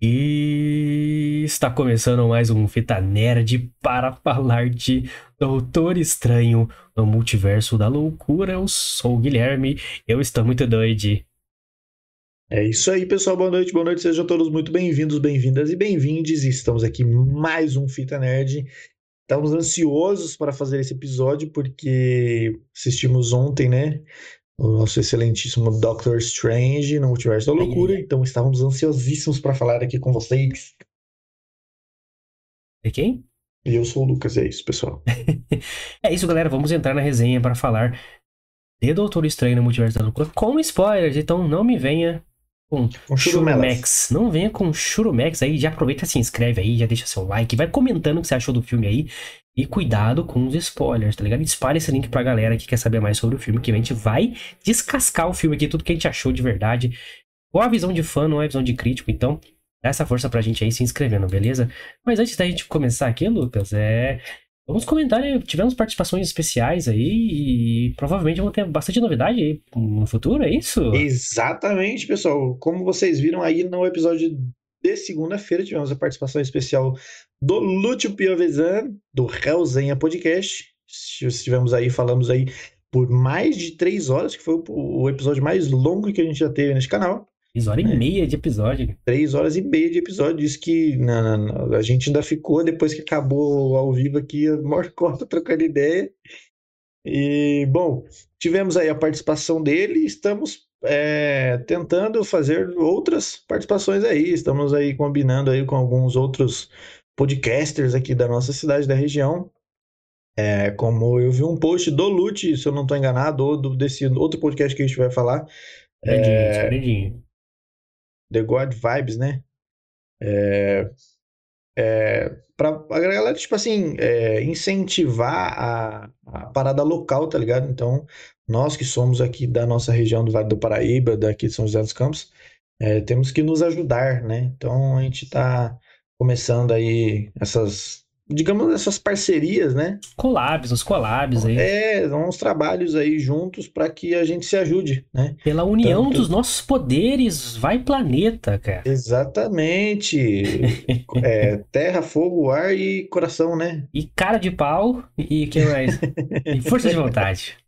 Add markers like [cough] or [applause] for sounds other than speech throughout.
E está começando mais um Fita Nerd para falar de Doutor Estranho no Multiverso da Loucura. Eu sou o Guilherme, eu estou muito doido. É isso aí, pessoal. Boa noite, boa noite. Sejam todos muito bem-vindos, bem-vindas e bem-vindes. Estamos aqui mais um Fita Nerd. Estamos ansiosos para fazer esse episódio porque assistimos ontem, né? O nosso excelentíssimo Doctor Strange no Multiverso da Loucura. Então estávamos ansiosíssimos para falar aqui com vocês. E quem? E eu sou o Lucas, é isso, pessoal. [laughs] é isso, galera. Vamos entrar na resenha para falar de Doutor Estranho no Multiverso da Loucura com spoilers. Então não me venha com, Churumex. Não venha com Churumex aí. Já aproveita, se inscreve aí, já deixa seu like, vai comentando o que você achou do filme aí. E cuidado com os spoilers, tá ligado? Espalhe esse link pra galera que quer saber mais sobre o filme, que a gente vai descascar o filme aqui, tudo que a gente achou de verdade. Qual a visão de fã, não é a visão de crítico, então dá essa força pra gente aí se inscrevendo, beleza? Mas antes da gente começar aqui, Lucas, é. Vamos comentar, né? tivemos participações especiais aí e provavelmente vamos ter bastante novidade aí no futuro, é isso? Exatamente, pessoal. Como vocês viram aí no episódio de segunda-feira, tivemos a participação especial do Lúcio Piovesan, do Realzenha Podcast. Estivemos aí, falamos aí por mais de três horas, que foi o episódio mais longo que a gente já teve nesse canal. Três horas é. e meia de episódio. Três horas e meia de episódio. Diz que não, não, a gente ainda ficou, depois que acabou ao vivo aqui, a maior [laughs] cota trocando ideia. E, bom, tivemos aí a participação dele e estamos é, tentando fazer outras participações aí. Estamos aí combinando aí com alguns outros podcasters aqui da nossa cidade, da região. É, como eu vi um post do Lute, se eu não estou enganado, ou do, desse outro podcast que a gente vai falar. é, The God Vibes, né? É, é, para a galera, tipo assim, é, incentivar a, a, parada local, tá ligado? Então, nós que somos aqui da nossa região do Vale do Paraíba, daqui de São José dos Campos, é, temos que nos ajudar, né? Então, a gente está começando aí essas, digamos, essas parcerias, né? Collabs, os collabs aí. É, uns trabalhos aí juntos para que a gente se ajude, né? Pela união Tanto... dos nossos poderes, vai planeta, cara. Exatamente. [laughs] é, terra, fogo, ar e coração, né? E cara de pau e que mais? e força de vontade. [laughs]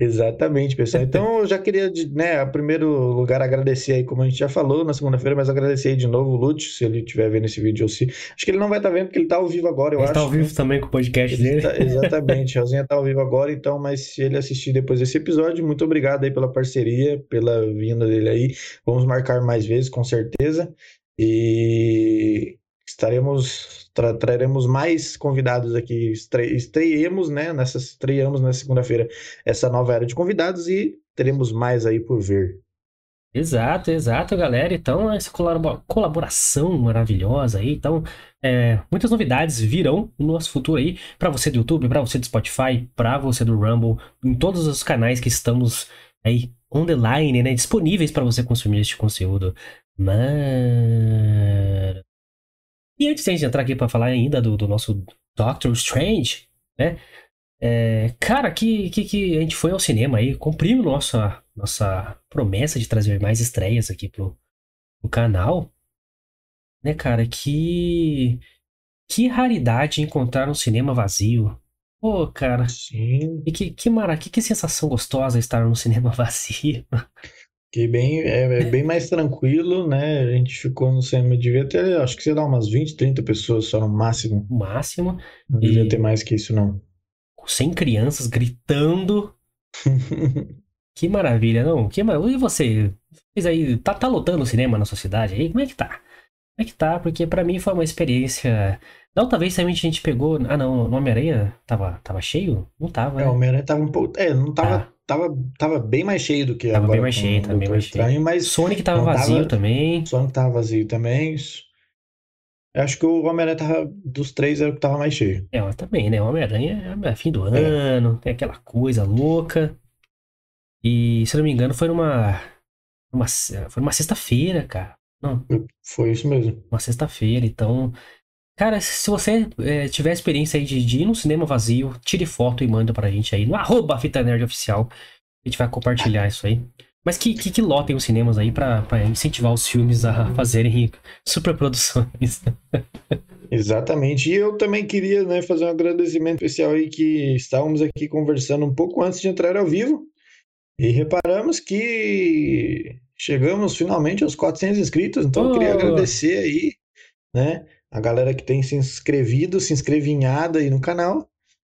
Exatamente, pessoal. Então, [laughs] eu já queria, né, em primeiro lugar, agradecer aí, como a gente já falou na segunda-feira, mas agradecer aí de novo o Lúcio, se ele estiver vendo esse vídeo ou se. Acho que ele não vai estar tá vendo, porque ele está ao vivo agora, eu ele acho. Ele está ao vivo né? também com o podcast ele dele. Tá, exatamente, Rosinha está ao vivo agora, então, mas se ele assistir depois desse episódio, muito obrigado aí pela parceria, pela vinda dele aí. Vamos marcar mais vezes, com certeza. E estaremos tra traremos mais convidados aqui estre estreiemos né nessa estreamos na segunda-feira essa nova era de convidados e teremos mais aí por ver. Exato exato galera. Então essa colaboração maravilhosa aí. Então é, muitas novidades virão no nosso futuro aí. Para você do YouTube para você do Spotify para você do Rumble em todos os canais que estamos aí on the line né disponíveis para você consumir este conteúdo. Mas e antes de entrar aqui para falar ainda do, do, nosso Doctor Strange, né? É, cara, que, que, que a gente foi ao cinema aí, cumprimos nossa, nossa promessa de trazer mais estreias aqui pro, pro canal. Né, cara, que. Que raridade encontrar um cinema vazio. Pô, cara. Sim. E que, que, mara, que, que sensação gostosa estar no cinema [laughs] vazio. Que bem, é, é, bem mais tranquilo, né? A gente ficou no cinema, devia ter, acho que sei lá, umas 20, 30 pessoas só no máximo. Máximo. Não devia ter mais que isso, não. Sem crianças gritando. [laughs] que maravilha, não? Que maravilha. E você? Vocês aí, tá, tá lotando o cinema na sua cidade aí? Como é que tá? Como é que tá? Porque para mim foi uma experiência. Da outra vez também a gente pegou. Ah, não, o Homem-Aranha tava, tava cheio? Não tava. É, o Homem-Aranha tava um pouco. É, não tava. Ah tava, tava bem mais cheio do que tava agora. Bem mais cheio, tava bem mais estranho, cheio. Mas Sonic tava vazio tava, também. Sonic tava vazio também. Eu acho que o Homem-Aranha tava, dos três era o que tava mais cheio. É, mas também, né? O Homem-Aranha é fim do é. ano, tem aquela coisa louca. E, se não me engano, foi numa. numa foi numa sexta-feira, cara. Não. Foi isso mesmo. Uma sexta-feira, então. Cara, se você é, tiver experiência aí de, de, ir no cinema vazio, tire foto e manda pra gente aí no arroba Fita Nerd Oficial. A gente vai compartilhar isso aí. Mas que, que, que lotem os cinemas aí para incentivar os filmes a fazerem superproduções. [laughs] Exatamente. E eu também queria né, fazer um agradecimento especial aí que estávamos aqui conversando um pouco antes de entrar ao vivo e reparamos que chegamos finalmente aos 400 inscritos. Então oh. eu queria agradecer aí, né, a galera que tem se inscrevido, se inscrevinhado aí no canal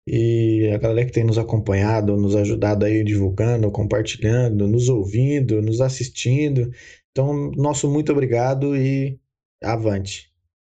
e a galera que tem nos acompanhado, nos ajudado aí divulgando, compartilhando, nos ouvindo, nos assistindo. Então, nosso muito obrigado e avante.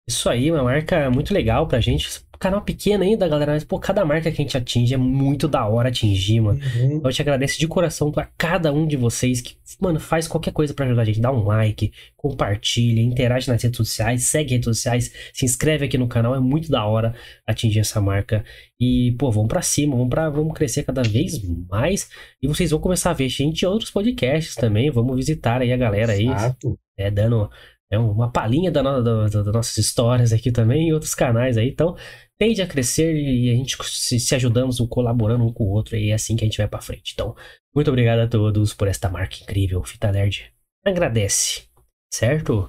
Isso aí, uma marca muito legal pra gente. Canal pequeno ainda, galera, mas pô, cada marca que a gente atinge é muito da hora atingir, mano. Uhum. Eu te agradeço de coração pra cada um de vocês que, mano, faz qualquer coisa para ajudar a gente. Dá um like, compartilha, interage nas redes sociais, segue redes sociais, se inscreve aqui no canal. É muito da hora atingir essa marca. E, pô, vamos pra cima, vamos, pra, vamos crescer cada vez mais. E vocês vão começar a ver gente em outros podcasts também. Vamos visitar aí a galera aí. Exato. É, dando é uma palhinha da no, da, das nossas histórias aqui também em outros canais aí. Então, tende a crescer e a gente se, se ajudamos, um colaborando um com o outro e é assim que a gente vai para frente. Então, muito obrigado a todos por esta marca incrível. Fita Nerd agradece, certo?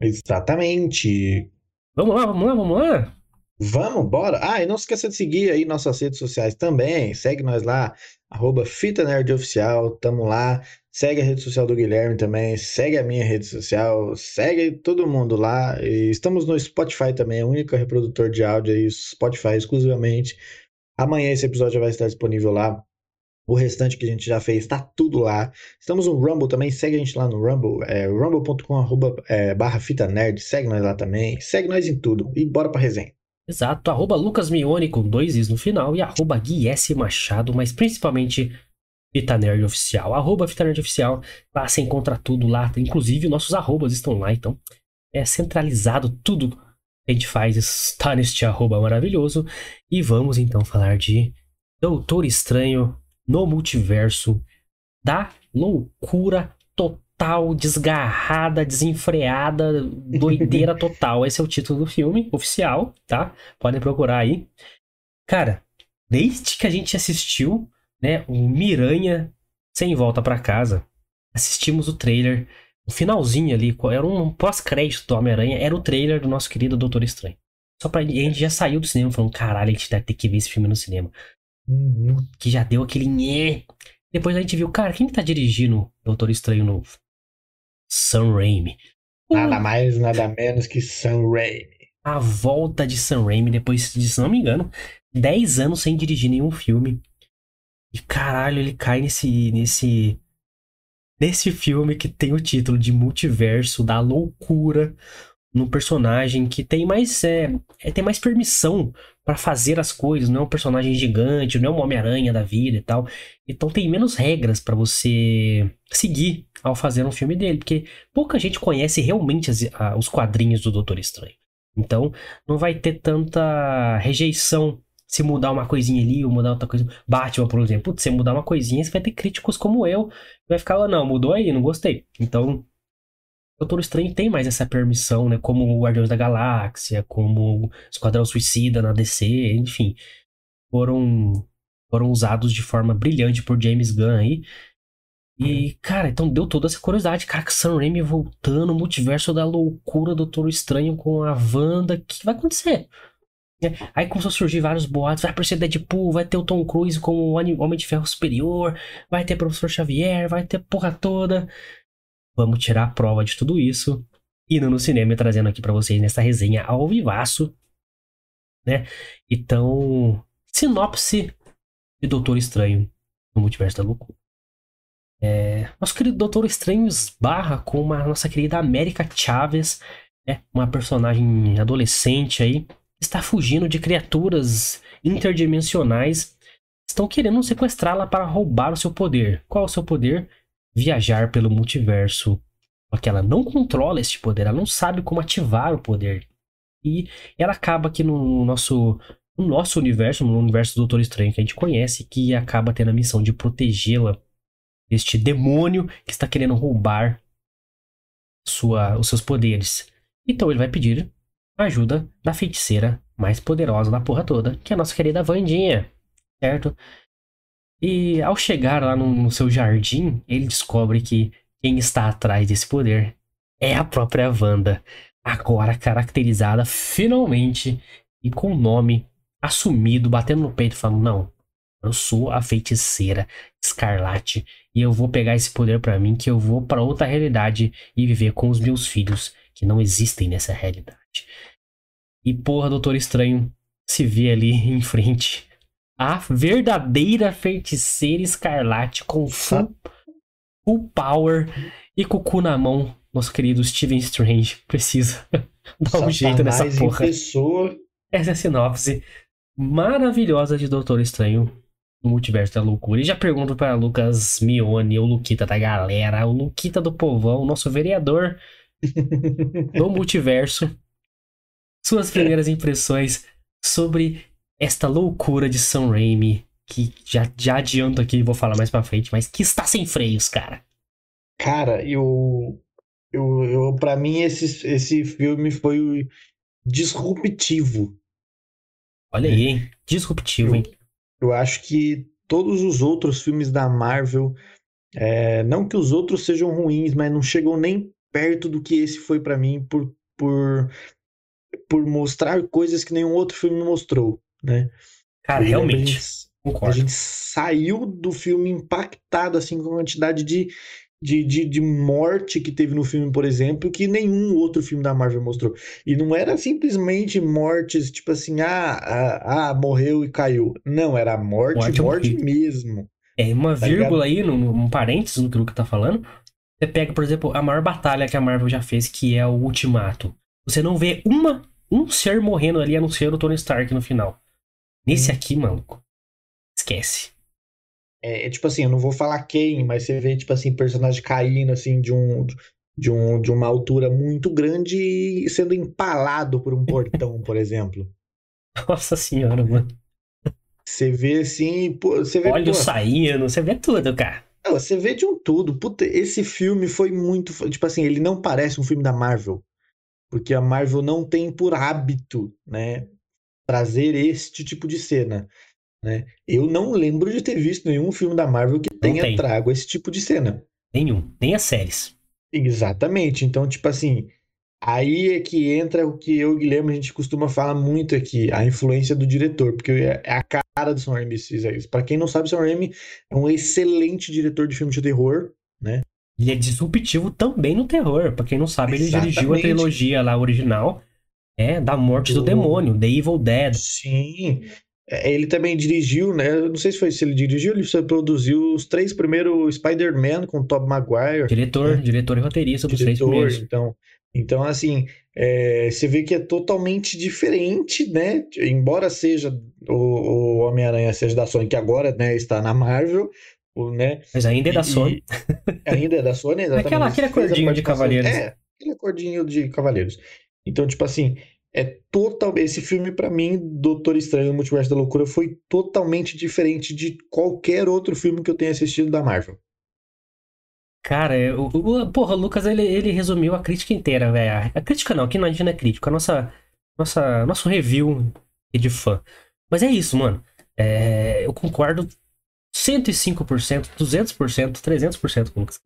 Exatamente. Vamos lá, vamos lá, vamos lá. Vamos, bora. Ah, e não se esqueça de seguir aí nossas redes sociais também. Segue nós lá, arroba Fita Nerd Oficial, tamo lá. Segue a rede social do Guilherme também, segue a minha rede social, segue todo mundo lá. E estamos no Spotify também, é o único reprodutor de áudio aí, Spotify exclusivamente. Amanhã esse episódio já vai estar disponível lá. O restante que a gente já fez está tudo lá. Estamos no Rumble também, segue a gente lá no Rumble, é, rumble.com é, fita nerd, segue nós lá também, segue nós em tudo e bora pra resenha. Exato, arroba Lucas Mione com dois is no final e arroba Gui S. Machado, mas principalmente Fita Oficial. Arroba Fita Oficial. Lá você encontra tudo lá. Inclusive, nossos arrobas estão lá. Então, é centralizado tudo que a gente faz. Está neste arroba maravilhoso. E vamos então falar de Doutor Estranho no Multiverso. Da loucura total, desgarrada, desenfreada, doideira [laughs] total. Esse é o título do filme oficial, tá? Podem procurar aí. Cara, desde que a gente assistiu né, o Miranha sem volta para casa. Assistimos o trailer, o finalzinho ali, era um pós-crédito do Homem-Aranha, era o trailer do nosso querido Doutor Estranho. Só pra. a gente já saiu do cinema falando, caralho, a gente deve ter que ver esse filme no cinema. Uhum. Que já deu aquele nhê. Depois a gente viu, cara, quem que tá dirigindo Doutor Estranho novo? Sam Raimi. Nada mais, nada menos que Sam Raimi. A volta de Sam Raimi, depois de, se não me engano, 10 anos sem dirigir nenhum filme. E caralho, ele cai nesse. nesse. nesse filme que tem o título de multiverso da loucura. Num personagem que tem mais. É, é tem mais permissão para fazer as coisas, não é um personagem gigante, não é um Homem-Aranha da vida e tal. Então tem menos regras para você seguir ao fazer um filme dele, porque pouca gente conhece realmente as, a, os quadrinhos do Doutor Estranho. Então não vai ter tanta rejeição se mudar uma coisinha ali ou mudar outra coisa. Batman, por exemplo, se mudar uma coisinha, você vai ter críticos como eu. Vai ficar, não, mudou aí, não gostei. Então, Doutor Estranho tem mais essa permissão, né? Como o Guardiões da Galáxia, como Esquadrão Suicida na DC, enfim. Foram, foram usados de forma brilhante por James Gunn aí. E, cara, então deu toda essa curiosidade. Cara, que Sam Raimi voltando, multiverso da loucura, Doutor Estranho com a Wanda. O que vai acontecer? É, aí começou a surgir vários boatos, vai aparecer Deadpool, vai ter o Tom Cruise como o Homem de Ferro Superior, vai ter Professor Xavier, vai ter porra toda. Vamos tirar a prova de tudo isso, indo no cinema e trazendo aqui para vocês nessa resenha ao vivaço, né? Então, sinopse de Doutor Estranho no Multiverso da Loucura. É, nosso querido Doutor Estranho esbarra com uma nossa querida América Chaves, né? uma personagem adolescente aí, está fugindo de criaturas interdimensionais estão querendo sequestrá-la para roubar o seu poder. Qual é o seu poder? Viajar pelo multiverso. Porque ela não controla este poder, ela não sabe como ativar o poder. E ela acaba aqui no nosso, no nosso universo, no universo do Doutor Estranho que a gente conhece, que acaba tendo a missão de protegê-la deste demônio que está querendo roubar sua, os seus poderes. Então ele vai pedir ajuda da feiticeira mais poderosa da porra toda, que é a nossa querida Vandinha, certo? E ao chegar lá no, no seu jardim, ele descobre que quem está atrás desse poder é a própria Wanda, agora caracterizada finalmente e com o nome assumido, batendo no peito, falando: Não, eu sou a feiticeira escarlate e eu vou pegar esse poder para mim, que eu vou para outra realidade e viver com os meus filhos que não existem nessa realidade. E porra, Doutor Estranho se vê ali [laughs] em frente a verdadeira feiticeira escarlate com full, full power e com o cu na mão. Nosso querido Steven Strange precisa [laughs] dar um jeito nessa porra. Pessoa. Essa é a sinopse maravilhosa de Doutor Estranho no Multiverso da Loucura. E já pergunto para Lucas Mione, o Luquita da galera, o Luquita do povão, o nosso vereador [laughs] do multiverso. Suas primeiras impressões sobre esta loucura de Sam Raimi, que já, já adianto aqui, vou falar mais pra frente, mas que está sem freios, cara. Cara, eu. eu, eu para mim, esse, esse filme foi disruptivo. Olha aí, hein? Disruptivo, eu, hein? Eu acho que todos os outros filmes da Marvel, é, não que os outros sejam ruins, mas não chegam nem perto do que esse foi para mim por, por, por mostrar coisas que nenhum outro filme mostrou né? Cara, realmente. A gente, a gente, saiu do filme impactado, assim, com a quantidade de, de, de, de, morte que teve no filme, por exemplo, que nenhum outro filme da Marvel mostrou. E não era simplesmente mortes, tipo assim, ah, ah, ah morreu e caiu. Não, era morte, morte, morte mesmo. É, uma tá vírgula ligado? aí, num, parênteses no que o Luca tá falando. Você pega, por exemplo, a maior batalha que a Marvel já fez, que é o Ultimato. Você não vê uma, um ser morrendo ali, a não ser o Tony Stark no final. Nesse aqui, maluco, esquece. É, é, tipo assim, eu não vou falar quem, mas você vê, tipo assim, personagem caindo, assim, de um, de, um, de uma altura muito grande e sendo empalado por um portão, por exemplo. [laughs] Nossa senhora, mano. Você vê assim, pô, você vê. Olho saindo, você vê tudo, cara. Não, você vê de um tudo. Puta, esse filme foi muito. Tipo assim, ele não parece um filme da Marvel. Porque a Marvel não tem por hábito, né? Trazer este tipo de cena. Né? Eu não lembro de ter visto nenhum filme da Marvel que tenha tem. trago esse tipo de cena. Nenhum, nem as séries. Exatamente. Então, tipo assim, aí é que entra o que eu e o Guilherme a gente costuma falar muito aqui, a influência do diretor, porque é, é a cara do Sam Raimi isso. Para quem não sabe, Sam Raimi é um excelente diretor de filmes de terror, né? Ele é disruptivo também no terror. Para quem não sabe, ele Exatamente. dirigiu a trilogia lá original é, da morte do, do demônio, The Evil Dead. Sim. É, ele também dirigiu, né? Não sei se foi se ele dirigiu, ele produziu os três primeiros Spider-Man com Tobey Maguire. Diretor, né? diretor e roteirista dos três primeiros. Então, então assim, é, você vê que é totalmente diferente, né? Embora seja o, o Homem-Aranha seja da Sony, que agora né, está na Marvel, né? Mas ainda é da Sony. E, [laughs] ainda é da Sony, exatamente. Aquela, aquele acordinho de Cavaleiros. É, aquele acordinho de Cavaleiros. Então, tipo assim, é total. Esse filme, para mim, Doutor Estranho, Multiverso da Loucura, foi totalmente diferente de qualquer outro filme que eu tenha assistido da Marvel. Cara, o, o, porra, o Lucas, ele, ele resumiu a crítica inteira, velho. A crítica não, aqui não, a gente não é crítico. A nossa, nossa, nosso review de fã. Mas é isso, mano. É, eu concordo 105%, 200%, 300% com o Lucas.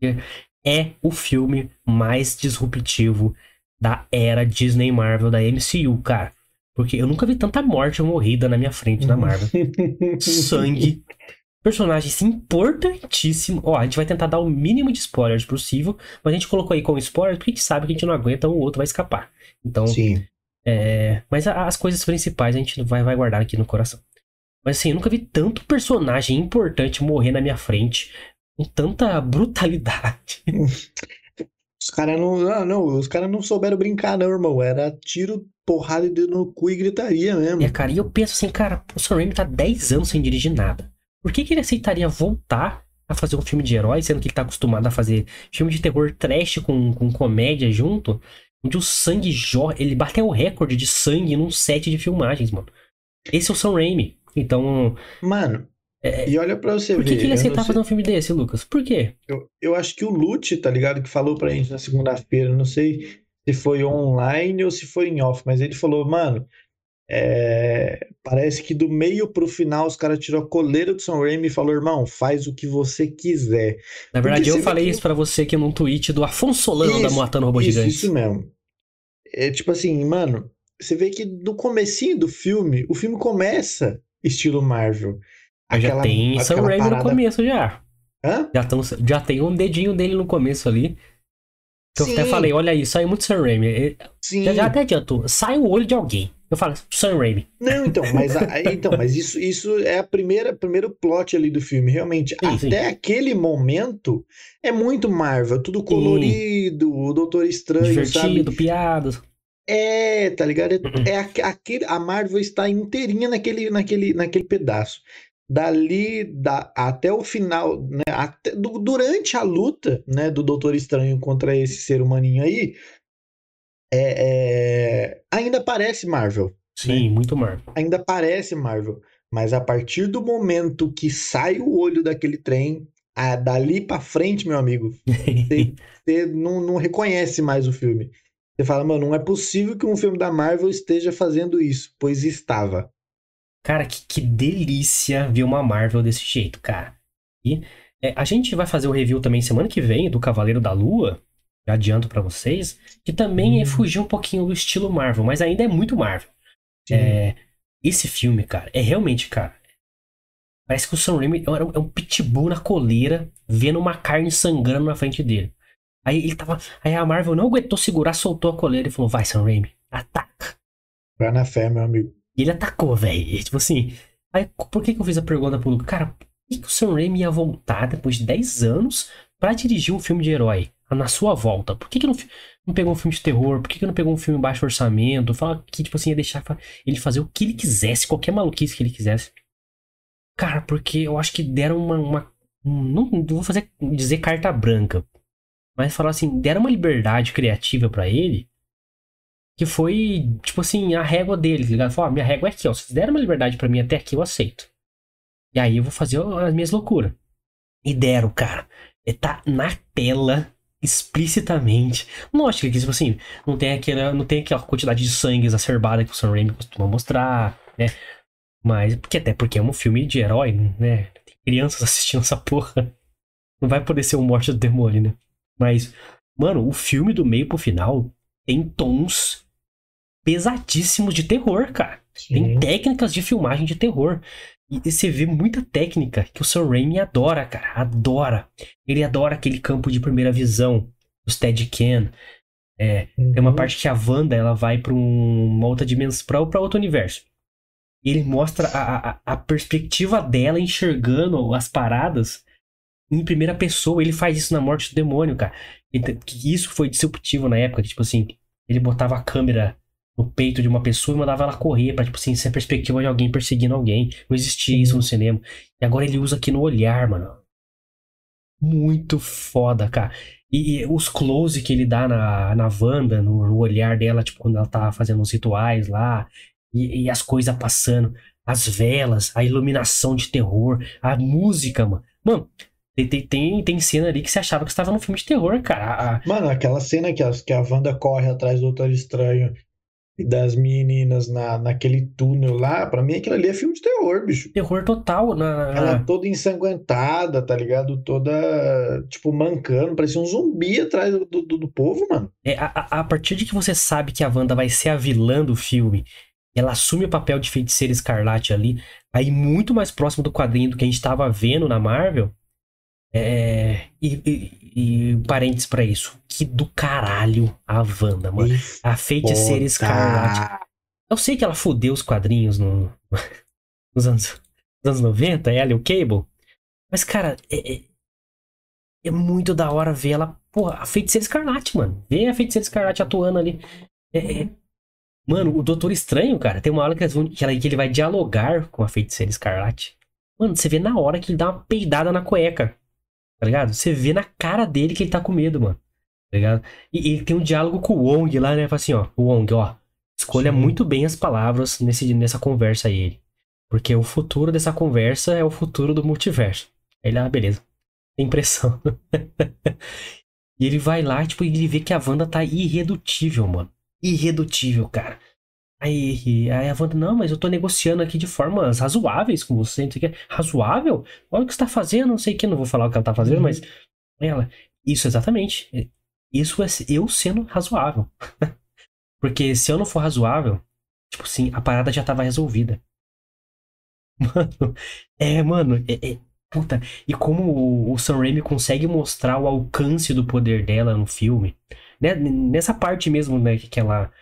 É o filme mais disruptivo da era Disney Marvel da MCU, cara. Porque eu nunca vi tanta morte morrida na minha frente na Marvel. [laughs] Sangue. Personagens importantíssimos. Ó, a gente vai tentar dar o mínimo de spoilers possível, mas a gente colocou aí com spoiler porque a gente sabe que a gente não aguenta, o outro vai escapar. Então. Sim. É... Mas as coisas principais a gente vai, vai guardar aqui no coração. Mas assim, eu nunca vi tanto personagem importante morrer na minha frente com tanta brutalidade. [laughs] Os caras não, não, não, os caras não souberam brincar, não, irmão. Era tiro, porrada de dedo no cu e gritaria mesmo. É, cara, e eu penso assim, cara, o Sam Raimi tá 10 anos sem dirigir nada. Por que, que ele aceitaria voltar a fazer um filme de herói, sendo que ele tá acostumado a fazer filme de terror trash com, com comédia junto? Onde o sangue jorra. Ele bateu o recorde de sangue num set de filmagens, mano. Esse é o Sam Raimi. Então. Mano, é, e olha pra você por ver. Por que, ele aceitar fazer um filme desse, Lucas? Por quê? Eu, eu acho que o Lute, tá ligado? Que falou pra gente na segunda-feira, não sei se foi online ou se foi em off, mas ele falou, mano, É, parece que do meio pro final os caras tirou a coleira do Sam Raimi e falou: irmão, faz o que você quiser. Na verdade, Porque eu falei que... isso para você aqui num tweet do Afonso Solano isso, da Matando Robô Gigante. Isso mesmo. É tipo assim, mano, você vê que no comecinho do filme, o filme começa estilo Marvel. Aquela, já tem Sam Raimi parada... no começo já. Hã? Já, tão, já tem um dedinho dele no começo ali. Que eu até falei, olha aí, sai muito Sam Raimi. Sim. Já, já até adiantou, sai o olho de alguém. Eu falo, Sam Raimi. Não, então, mas, a, então, mas isso, isso é a primeira primeiro plot ali do filme. Realmente, sim, até sim. aquele momento é muito Marvel, tudo colorido, sim. o Doutor Estranho, Divertido, sabe? piadas. É, tá ligado? É, uhum. é aquele, a Marvel está inteirinha naquele, naquele, naquele pedaço dali da, até o final, né, até, do, durante a luta né, do Doutor Estranho contra esse ser humaninho aí, é, é, ainda parece Marvel. Sim, né? muito Marvel. Ainda parece Marvel. Mas a partir do momento que sai o olho daquele trem, a, dali para frente, meu amigo, você, [laughs] você não, não reconhece mais o filme. Você fala, mano, não é possível que um filme da Marvel esteja fazendo isso, pois estava. Cara, que, que delícia ver uma Marvel desse jeito, cara. E é, a gente vai fazer o review também semana que vem do Cavaleiro da Lua. Já adianto para vocês. Que também hum. é fugir um pouquinho do estilo Marvel, mas ainda é muito Marvel. É, esse filme, cara, é realmente, cara. Parece que o Sam Raimi é um pitbull na coleira, vendo uma carne sangrando na frente dele. Aí ele tava. Aí a Marvel não aguentou segurar, soltou a coleira e falou: Vai, Sam Raimi, ataca. Vai na fé, meu amigo. E ele atacou, velho. Tipo assim. Aí, por que, que eu fiz a pergunta pro Luca? Cara, por que, que o Sam Raimi ia voltar depois de 10 anos para dirigir um filme de herói? Na sua volta? Por que, que não, não pegou um filme de terror? Por que, que não pegou um filme baixo orçamento? Fala que, tipo assim, ia deixar ele fazer o que ele quisesse, qualquer maluquice que ele quisesse. Cara, porque eu acho que deram uma. uma não, não vou fazer dizer carta branca. Mas falar assim, deram uma liberdade criativa para ele que foi, tipo assim, a régua dele, tá ligado? Falou, ah, minha régua é aqui, ó. Se deram uma liberdade para mim até aqui, eu aceito. E aí eu vou fazer as minhas loucuras. E deram, cara. E tá na tela, explicitamente. Lógico que, tipo assim, não tem aquela, não tem aquela quantidade de sangue exacerbada que o Sam Raimi costuma mostrar, né? Mas, porque até porque é um filme de herói, né? Tem crianças assistindo essa porra. Não vai poder ser um morte do demônio, né? Mas, mano, o filme do meio pro final tem tons pesadíssimos de terror, cara. Sim. Tem técnicas de filmagem de terror. E você vê muita técnica que o Sam Raimi adora, cara. Adora. Ele adora aquele campo de primeira visão, o Steadicam. É, uhum. Tem uma uhum. parte que a Wanda ela vai para um, uma outra dimensão, para outro universo. E ele mostra a, a, a, perspectiva dela enxergando as paradas em primeira pessoa. Ele faz isso na Morte do Demônio, cara. Que isso foi disruptivo na época, que, tipo assim, ele botava a câmera no peito de uma pessoa e mandava ela correr pra, tipo assim, ser a perspectiva de alguém perseguindo alguém. Não existia isso no cinema. E agora ele usa aqui no olhar, mano. Muito foda, cara. E, e os close que ele dá na, na Wanda, no, no, olhar dela, tipo, quando ela tá fazendo os rituais lá, e, e as coisas passando, as velas, a iluminação de terror, a música, mano. Mano, tem, tem, tem cena ali que você achava que estava num filme de terror, cara. Mano, aquela cena que a, que a Wanda corre atrás do Doutor Estranho das meninas na, naquele túnel lá, pra mim aquilo ali é filme de terror, bicho. Terror total. Na... Ela toda ensanguentada, tá ligado? Toda, tipo, mancando, parecia um zumbi atrás do, do, do povo, mano. É, a, a partir de que você sabe que a Wanda vai ser a vilã do filme, ela assume o papel de feiticeira escarlate ali, aí muito mais próximo do quadrinho do que a gente tava vendo na Marvel, é, e, e, e parênteses pra isso. Que do caralho a Wanda, mano. a feiticeira escarlate. Eu sei que ela fudeu os quadrinhos no, [laughs] nos, anos, nos anos 90, ela e o Cable. Mas, cara, é, é, é muito da hora ver ela. Porra, a feiticeira escarlate, mano. Ver a feiticeira escarlate atuando ali. É, é, mano, o Doutor Estranho, cara, tem uma hora que, vão, que, ela, que ele vai dialogar com a feiticeira escarlate. Mano, você vê na hora que ele dá uma peidada na cueca. Tá ligado? Você vê na cara dele que ele tá com medo, mano. Tá ligado? E, ele tem um diálogo com o Wong lá, né? Fala assim, ó, o Wong, ó. Escolha Sim. muito bem as palavras nesse, nessa conversa aí, ele. Porque o futuro dessa conversa é o futuro do multiverso. Aí ele, ah, beleza. Tem impressão. [laughs] e ele vai lá, tipo, e ele vê que a Wanda tá irredutível, mano. Irredutível, cara. Aí, aí a Wanda, não, mas eu tô negociando aqui de formas razoáveis com você, não sei o que. Razoável? Olha o que você tá fazendo, não sei o que, não vou falar o que ela tá fazendo, uhum. mas ela, isso exatamente. Isso é eu sendo razoável. [laughs] Porque se eu não for razoável, tipo assim, a parada já tava resolvida. [laughs] Mano, é, mano, é, é, puta. E como o, o Sam Raimi consegue mostrar o alcance do poder dela no filme. Né? Nessa parte mesmo, né, que ela,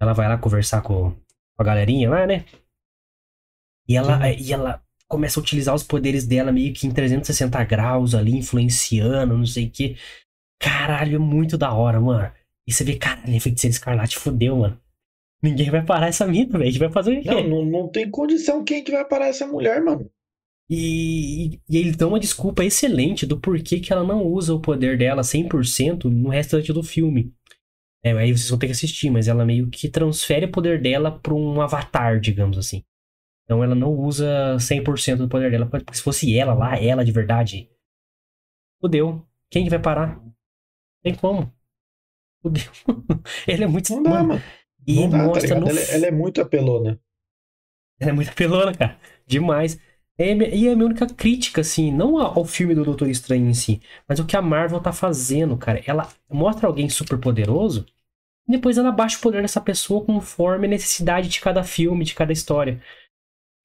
ela vai lá conversar com, com a galerinha lá, né? E ela, e ela começa a utilizar os poderes dela meio que em 360 graus ali, influenciando, não sei o que. Caralho, é muito da hora, mano. E você vê, caralho, a feiticeira escarlate fudeu, mano. Ninguém vai parar essa mina, velho. A gente vai fazer o quê? Não, não, não tem condição quem que vai parar essa mulher, mano. E, e, e ele dá uma desculpa excelente do porquê que ela não usa o poder dela 100% no restante do filme. É, aí vocês vão ter que assistir, mas ela meio que transfere o poder dela para um avatar, digamos assim. Então ela não usa 100% do poder dela. Porque se fosse ela lá, ela de verdade, fudeu. Quem que vai parar? Tem como. Fudeu. [laughs] ele é muito. Não dá, mano. E não dá, tá mostra tá no... ela, ela, é muito apelona. Ela é muito apelona, cara. Demais. É, e é a minha única crítica, assim, não ao filme do Doutor Estranho em si, mas o que a Marvel tá fazendo, cara. Ela mostra alguém super poderoso e depois ela baixa o poder dessa pessoa conforme a necessidade de cada filme, de cada história.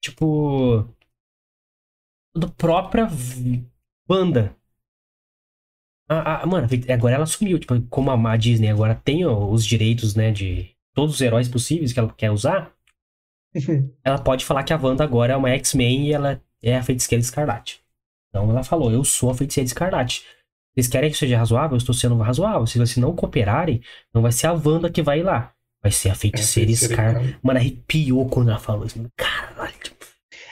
Tipo. Da própria banda. A, a, mano, agora ela sumiu. Tipo, como a Disney agora tem os direitos, né, de todos os heróis possíveis que ela quer usar. [laughs] ela pode falar que a Wanda agora é uma X-Men e ela é a feiticeira escarlate. Então ela falou: Eu sou a feiticeira escarlate. Vocês querem que seja razoável? Eu estou sendo razoável. Se vocês não cooperarem, não vai ser a Wanda que vai ir lá. Vai ser a feiticeira, é escarlate. Mano, arrepiou quando ela falou isso. Caralho.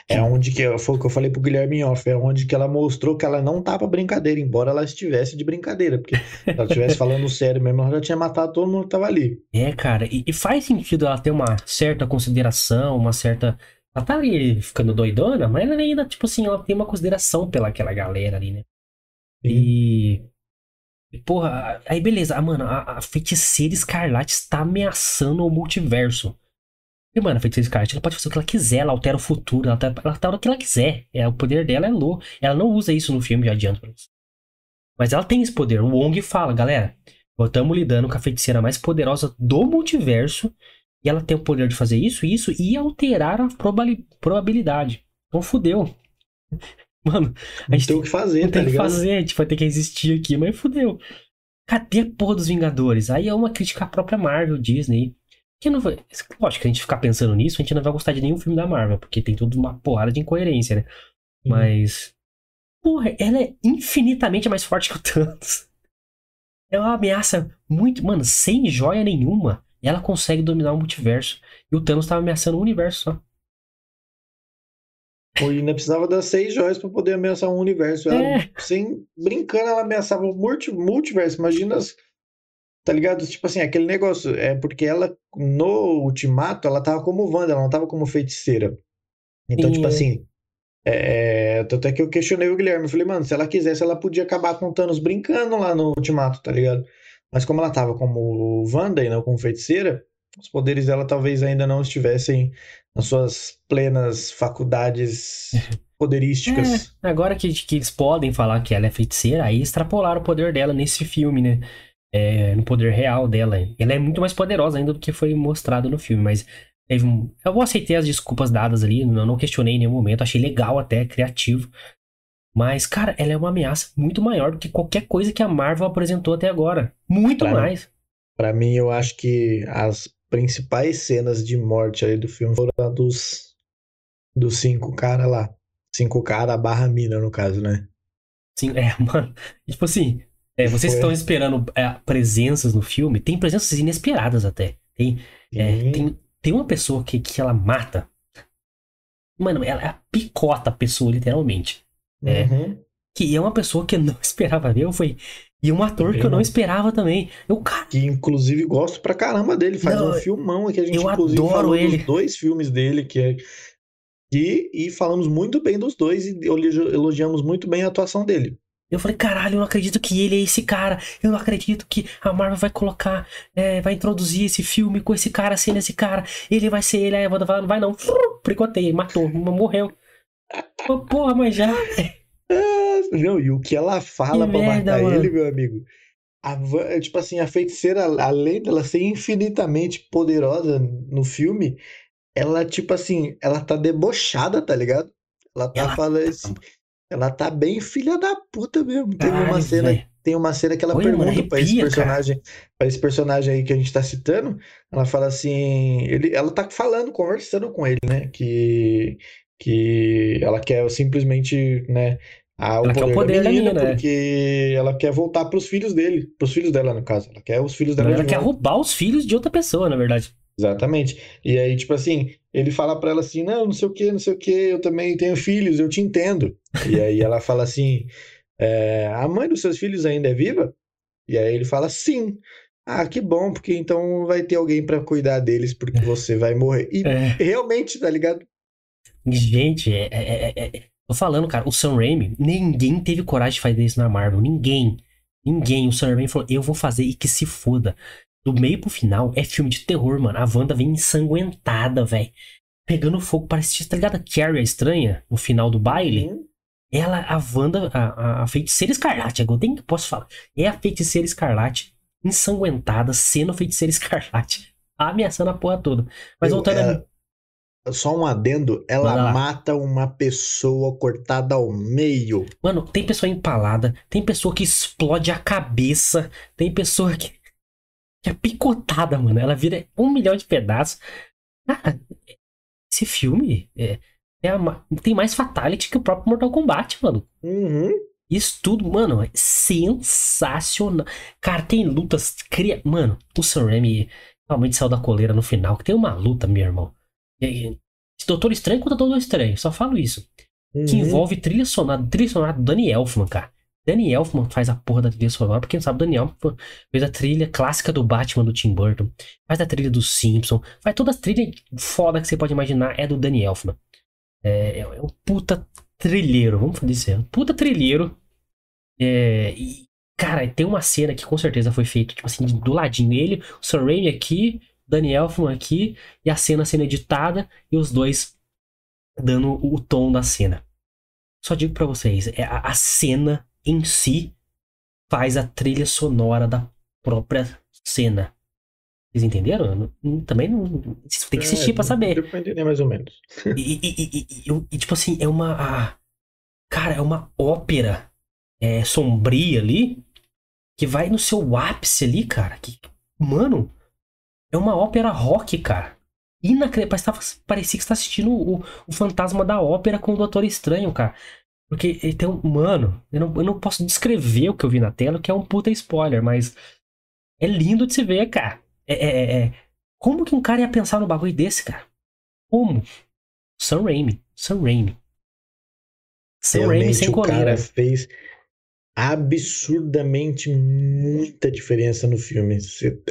É onde que foi o que eu falei pro Guilherme Off, é onde que ela mostrou que ela não tá pra brincadeira, embora ela estivesse de brincadeira, porque se ela estivesse falando [laughs] sério mesmo, ela já tinha matado todo mundo que tava ali. É, cara, e, e, faz sentido ela ter uma certa consideração, uma certa. Ela tá ali ficando doidona, mas ela ainda, tipo assim, ela tem uma consideração pela aquela galera ali, né? E. Porra, aí beleza, ah, mano, a, a feiticeira escarlate está ameaçando o multiverso. E, mano, a feiticeira escarlate, ela pode fazer o que ela quiser, ela altera o futuro, ela, tá, ela altera o que ela quiser. É, o poder dela é louco. Ela não usa isso no filme, já adianto pra. Mas ela tem esse poder. O Wong fala, galera, estamos lidando com a feiticeira mais poderosa do multiverso. E ela tem o poder de fazer isso, isso e alterar a probabilidade. Então fudeu. Mano, a gente tem o que fazer, tá tem ligado? que fazer, a gente vai ter que existir aqui, mas fudeu. Cadê a porra dos Vingadores? Aí é uma crítica à própria Marvel, Disney. Que não vai... Lógico que a gente ficar pensando nisso, a gente não vai gostar de nenhum filme da Marvel, porque tem toda uma porrada de incoerência, né? Uhum. Mas. Porra, ela é infinitamente mais forte que o Thanos. É uma ameaça muito. Mano, sem joia nenhuma, ela consegue dominar o multiverso. E o Thanos tava ameaçando o universo só. E ainda precisava das seis joias para poder ameaçar um universo. Ela, é. sem brincando, ela ameaçava o multi, multiverso. Imagina Tá ligado? Tipo assim, aquele negócio. É porque ela, no Ultimato, ela tava como Wanda, ela não tava como feiticeira. Então, tipo assim. É, é, tanto é que eu questionei o Guilherme. Eu falei, mano, se ela quisesse, ela podia acabar com Thanos brincando lá no Ultimato, tá ligado? Mas como ela tava como Wanda e não como feiticeira, os poderes dela talvez ainda não estivessem nas suas plenas faculdades [laughs] poderísticas. É, agora que, que eles podem falar que ela é feiticeira, aí extrapolaram o poder dela nesse filme, né? é, no poder real dela. Ela é muito mais poderosa ainda do que foi mostrado no filme, mas teve um... eu aceitei as desculpas dadas ali, eu não questionei em nenhum momento, achei legal até, criativo. Mas, cara, ela é uma ameaça muito maior do que qualquer coisa que a Marvel apresentou até agora. Muito pra mais. Para mim, eu acho que as principais cenas de morte aí do filme foram a dos, dos cinco caras lá. Cinco caras barra mina, no caso, né? Sim, é, [laughs] mano. Tipo assim, é, vocês estão esperando é, presenças no filme, tem presenças inesperadas até. Tem, é, tem, tem uma pessoa que, que ela mata. Mano, ela picota a pessoa, literalmente. É, uhum. Que é uma pessoa que eu não [laughs] esperava ver. Foi, e um ator que eu não esperava também. Eu, cara... Que inclusive gosto pra caramba dele. Faz não, um filmão que a gente eu inclusive adoro falou ele. dos dois filmes dele, que é. E, e falamos muito bem dos dois e elogiamos muito bem a atuação dele. Eu falei, caralho, eu não acredito que ele é esse cara. Eu não acredito que a Marvel vai colocar, é, vai introduzir esse filme com esse cara, sendo esse cara. Ele vai ser ele. Aí a Wanda fala, não [laughs] vai não. Pricotei, matou, morreu. Porra, mas já. Não, e o que ela fala que pra merda, matar mano. ele, meu amigo? A, é, tipo assim, a feiticeira, além dela ser infinitamente poderosa no filme, ela, tipo assim, ela tá debochada, tá ligado? Ela tá ela falando. Assim, ela tá bem filha da puta mesmo. Tem uma cena, tem uma cena que ela Oi, pergunta arrepia, pra esse personagem, para esse personagem aí que a gente tá citando, ela fala assim, ele, ela tá falando, conversando com ele, né, que que ela quer simplesmente, né, a, o, poder, o poder da menina, da porque ela quer voltar pros filhos dele, pros filhos dela no caso, ela quer os filhos dela Ela de quer volta. roubar os filhos de outra pessoa, na verdade. Exatamente. E aí, tipo assim, ele fala para ela assim: não, não sei o que, não sei o que, eu também tenho filhos, eu te entendo. E aí ela fala assim: é, a mãe dos seus filhos ainda é viva? E aí ele fala: sim. Ah, que bom, porque então vai ter alguém para cuidar deles, porque é. você vai morrer. E é. realmente, tá ligado? Gente, é, é, é, é, tô falando, cara, o Sam Raimi, ninguém teve coragem de fazer isso na Marvel. Ninguém. Ninguém. O Sam Raimi falou: eu vou fazer e que se foda do meio pro final, é filme de terror, mano. A Wanda vem ensanguentada, velho. Pegando fogo, parece, tá ligado? A Carrie a estranha, no final do baile. Uhum. Ela, a Wanda, a, a, feiticeira escarlate, agora tem que posso falar. É a feiticeira escarlate, ensanguentada, sendo feiticeira [laughs] escarlate, ameaçando a porra toda. Mas Eu, voltando é... Só um adendo, ela mata uma pessoa cortada ao meio. Mano, tem pessoa empalada, tem pessoa que explode a cabeça, tem pessoa que que é picotada, mano. Ela vira um milhão de pedaços. Cara, esse filme é, é a, tem mais fatality que o próprio Mortal Kombat, mano. Uhum. Isso tudo, mano, é sensacional. Cara, tem lutas. Cria... Mano, o Sam Raimi realmente saiu da coleira no final. Que tem uma luta, meu irmão. E, Doutor Estranho contra Doutor Estranho, só falo isso. Uhum. Que envolve trilha sonora, trilha sonora do Danny Elfman, cara. Danny Elfman faz a porra da trilha sonora. Pra quem não sabe, Danny Elfman fez a trilha clássica do Batman do Tim Burton. Faz a trilha do Simpson. Faz toda a trilha foda que você pode imaginar é do Danny Elfman. É, é um puta trilheiro, vamos dizer. Um puta trilheiro. É, e, cara, tem uma cena que com certeza foi feita, tipo assim, do ladinho. Ele, o Sam Raimi aqui, Danny Elfman aqui, e a cena sendo editada, e os dois dando o tom da cena. Só digo para vocês, é a, a cena em si faz a trilha sonora da própria cena. Vocês entenderam? Também não. tem que assistir é, pra saber. Deu pra entender mais ou menos. e, e, e, e, tipo assim, é uma. cara, é uma ópera é, sombria ali que vai no seu ápice ali, cara. Que, mano, é uma ópera rock, cara. Inacreditável. Parecia que você tá assistindo o, o Fantasma da Ópera com o Doutor Estranho, cara. Porque ele tem um. Mano, eu não, eu não posso descrever o que eu vi na tela, que é um puta spoiler, mas. É lindo de se ver, cara. É, é, é, é. Como que um cara ia pensar no bagulho desse, cara? Como? Sam Raimi. Sam Raimi. Sam Raimi sem coleira. O cara fez absurdamente muita diferença no filme.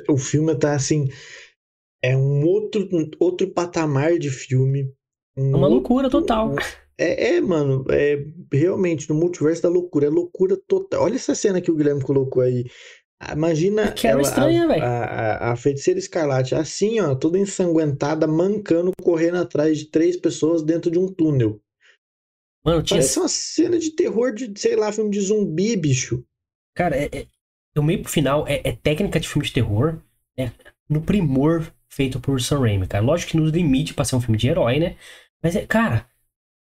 O filme tá assim. É um outro, outro patamar de filme. Um é uma outro, loucura total. É, é, mano, é realmente no multiverso da loucura, é loucura total. Olha essa cena que o Guilherme colocou aí. Imagina que ela, estranha, a, a, a, feiticeira escarlate, assim, ó, toda ensanguentada, mancando, correndo atrás de três pessoas dentro de um túnel. Mano, tinha... Parece uma cena de terror de, sei lá, filme de zumbi, bicho. Cara, é, é, do meio pro final é, é, técnica de filme de terror, é no primor feito por Sam Raimi, cara. Lógico que nos limite pra ser um filme de herói, né? Mas é, cara,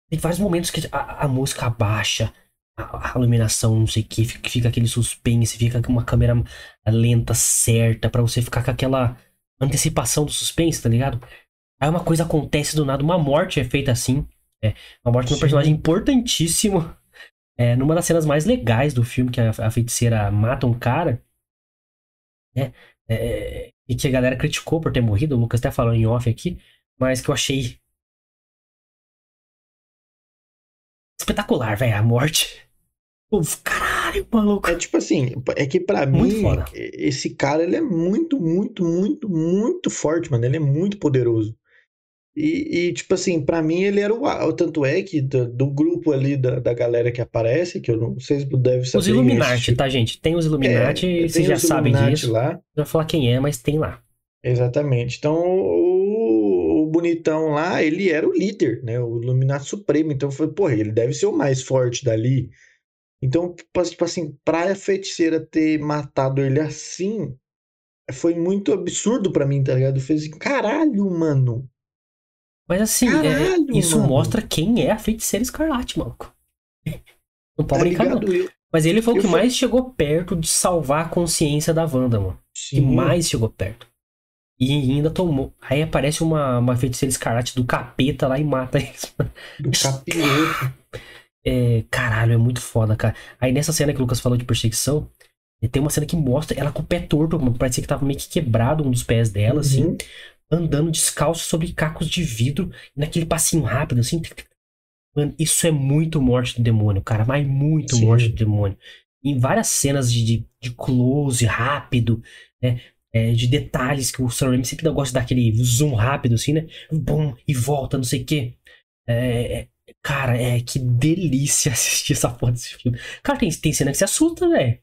tem vários momentos que a, a música abaixa, a, a, iluminação, não sei o que, fica, fica aquele suspense, fica com uma câmera lenta certa, para você ficar com aquela antecipação do suspense, tá ligado? Aí uma coisa acontece do nada, uma morte é feita assim. É, uma morte de um personagem importantíssimo. É, numa das cenas mais legais do filme, que a, a feiticeira mata um cara. Né? É, e que a galera criticou por ter morrido, o Lucas até falou em off aqui, mas que eu achei espetacular, velho. A morte. Uf, caralho, maluco. É tipo assim, é que para mim, foda. esse cara, ele é muito, muito, muito, muito forte, mano. Ele é muito poderoso. E, e, tipo assim, para mim ele era o tanto é que do, do grupo ali da, da galera que aparece, que eu não sei se deve saber. Os Illuminati, tá, gente? Tem os Illuminati, é, vocês já sabem disso. Lá. Não vou falar quem é, mas tem lá. Exatamente. Então, o, o, bonitão lá, ele era o líder, né? O Illuminati Supremo. Então, foi, porra, ele deve ser o mais forte dali. Então, tipo assim, pra a feiticeira ter matado ele assim, foi muito absurdo para mim, tá ligado? Eu falei assim, caralho, mano. Mas assim, é, Caralho, é, isso mano. mostra quem é a feiticeira escarlate, maluco. [laughs] Não pode tá brincar, não. Eu, Mas ele foi o que foi... mais chegou perto de salvar a consciência da Wanda, mano. Sim. Que mais chegou perto. E ainda tomou. Aí aparece uma, uma feiticeira escarlate do capeta lá e mata eles. [laughs] Do capeta. É, caralho, é muito foda, cara. Aí nessa cena que o Lucas falou de perseguição, tem uma cena que mostra ela com o pé torto, parecia que tava meio que quebrado um dos pés dela, assim. uhum. assim andando descalço sobre cacos de vidro, naquele passinho rápido, assim. Mano, isso é muito morte do demônio, cara, mas muito Sim. morte do demônio. Em várias cenas de, de, de close rápido, né? É, de detalhes que o Sam Raimi sempre gosta de dar aquele zoom rápido, assim, né? Bum, e volta, não sei o quê. É, é, cara, é que delícia [laughs] assistir essa porra desse filme. Cara, tem, tem cena que se assusta, velho.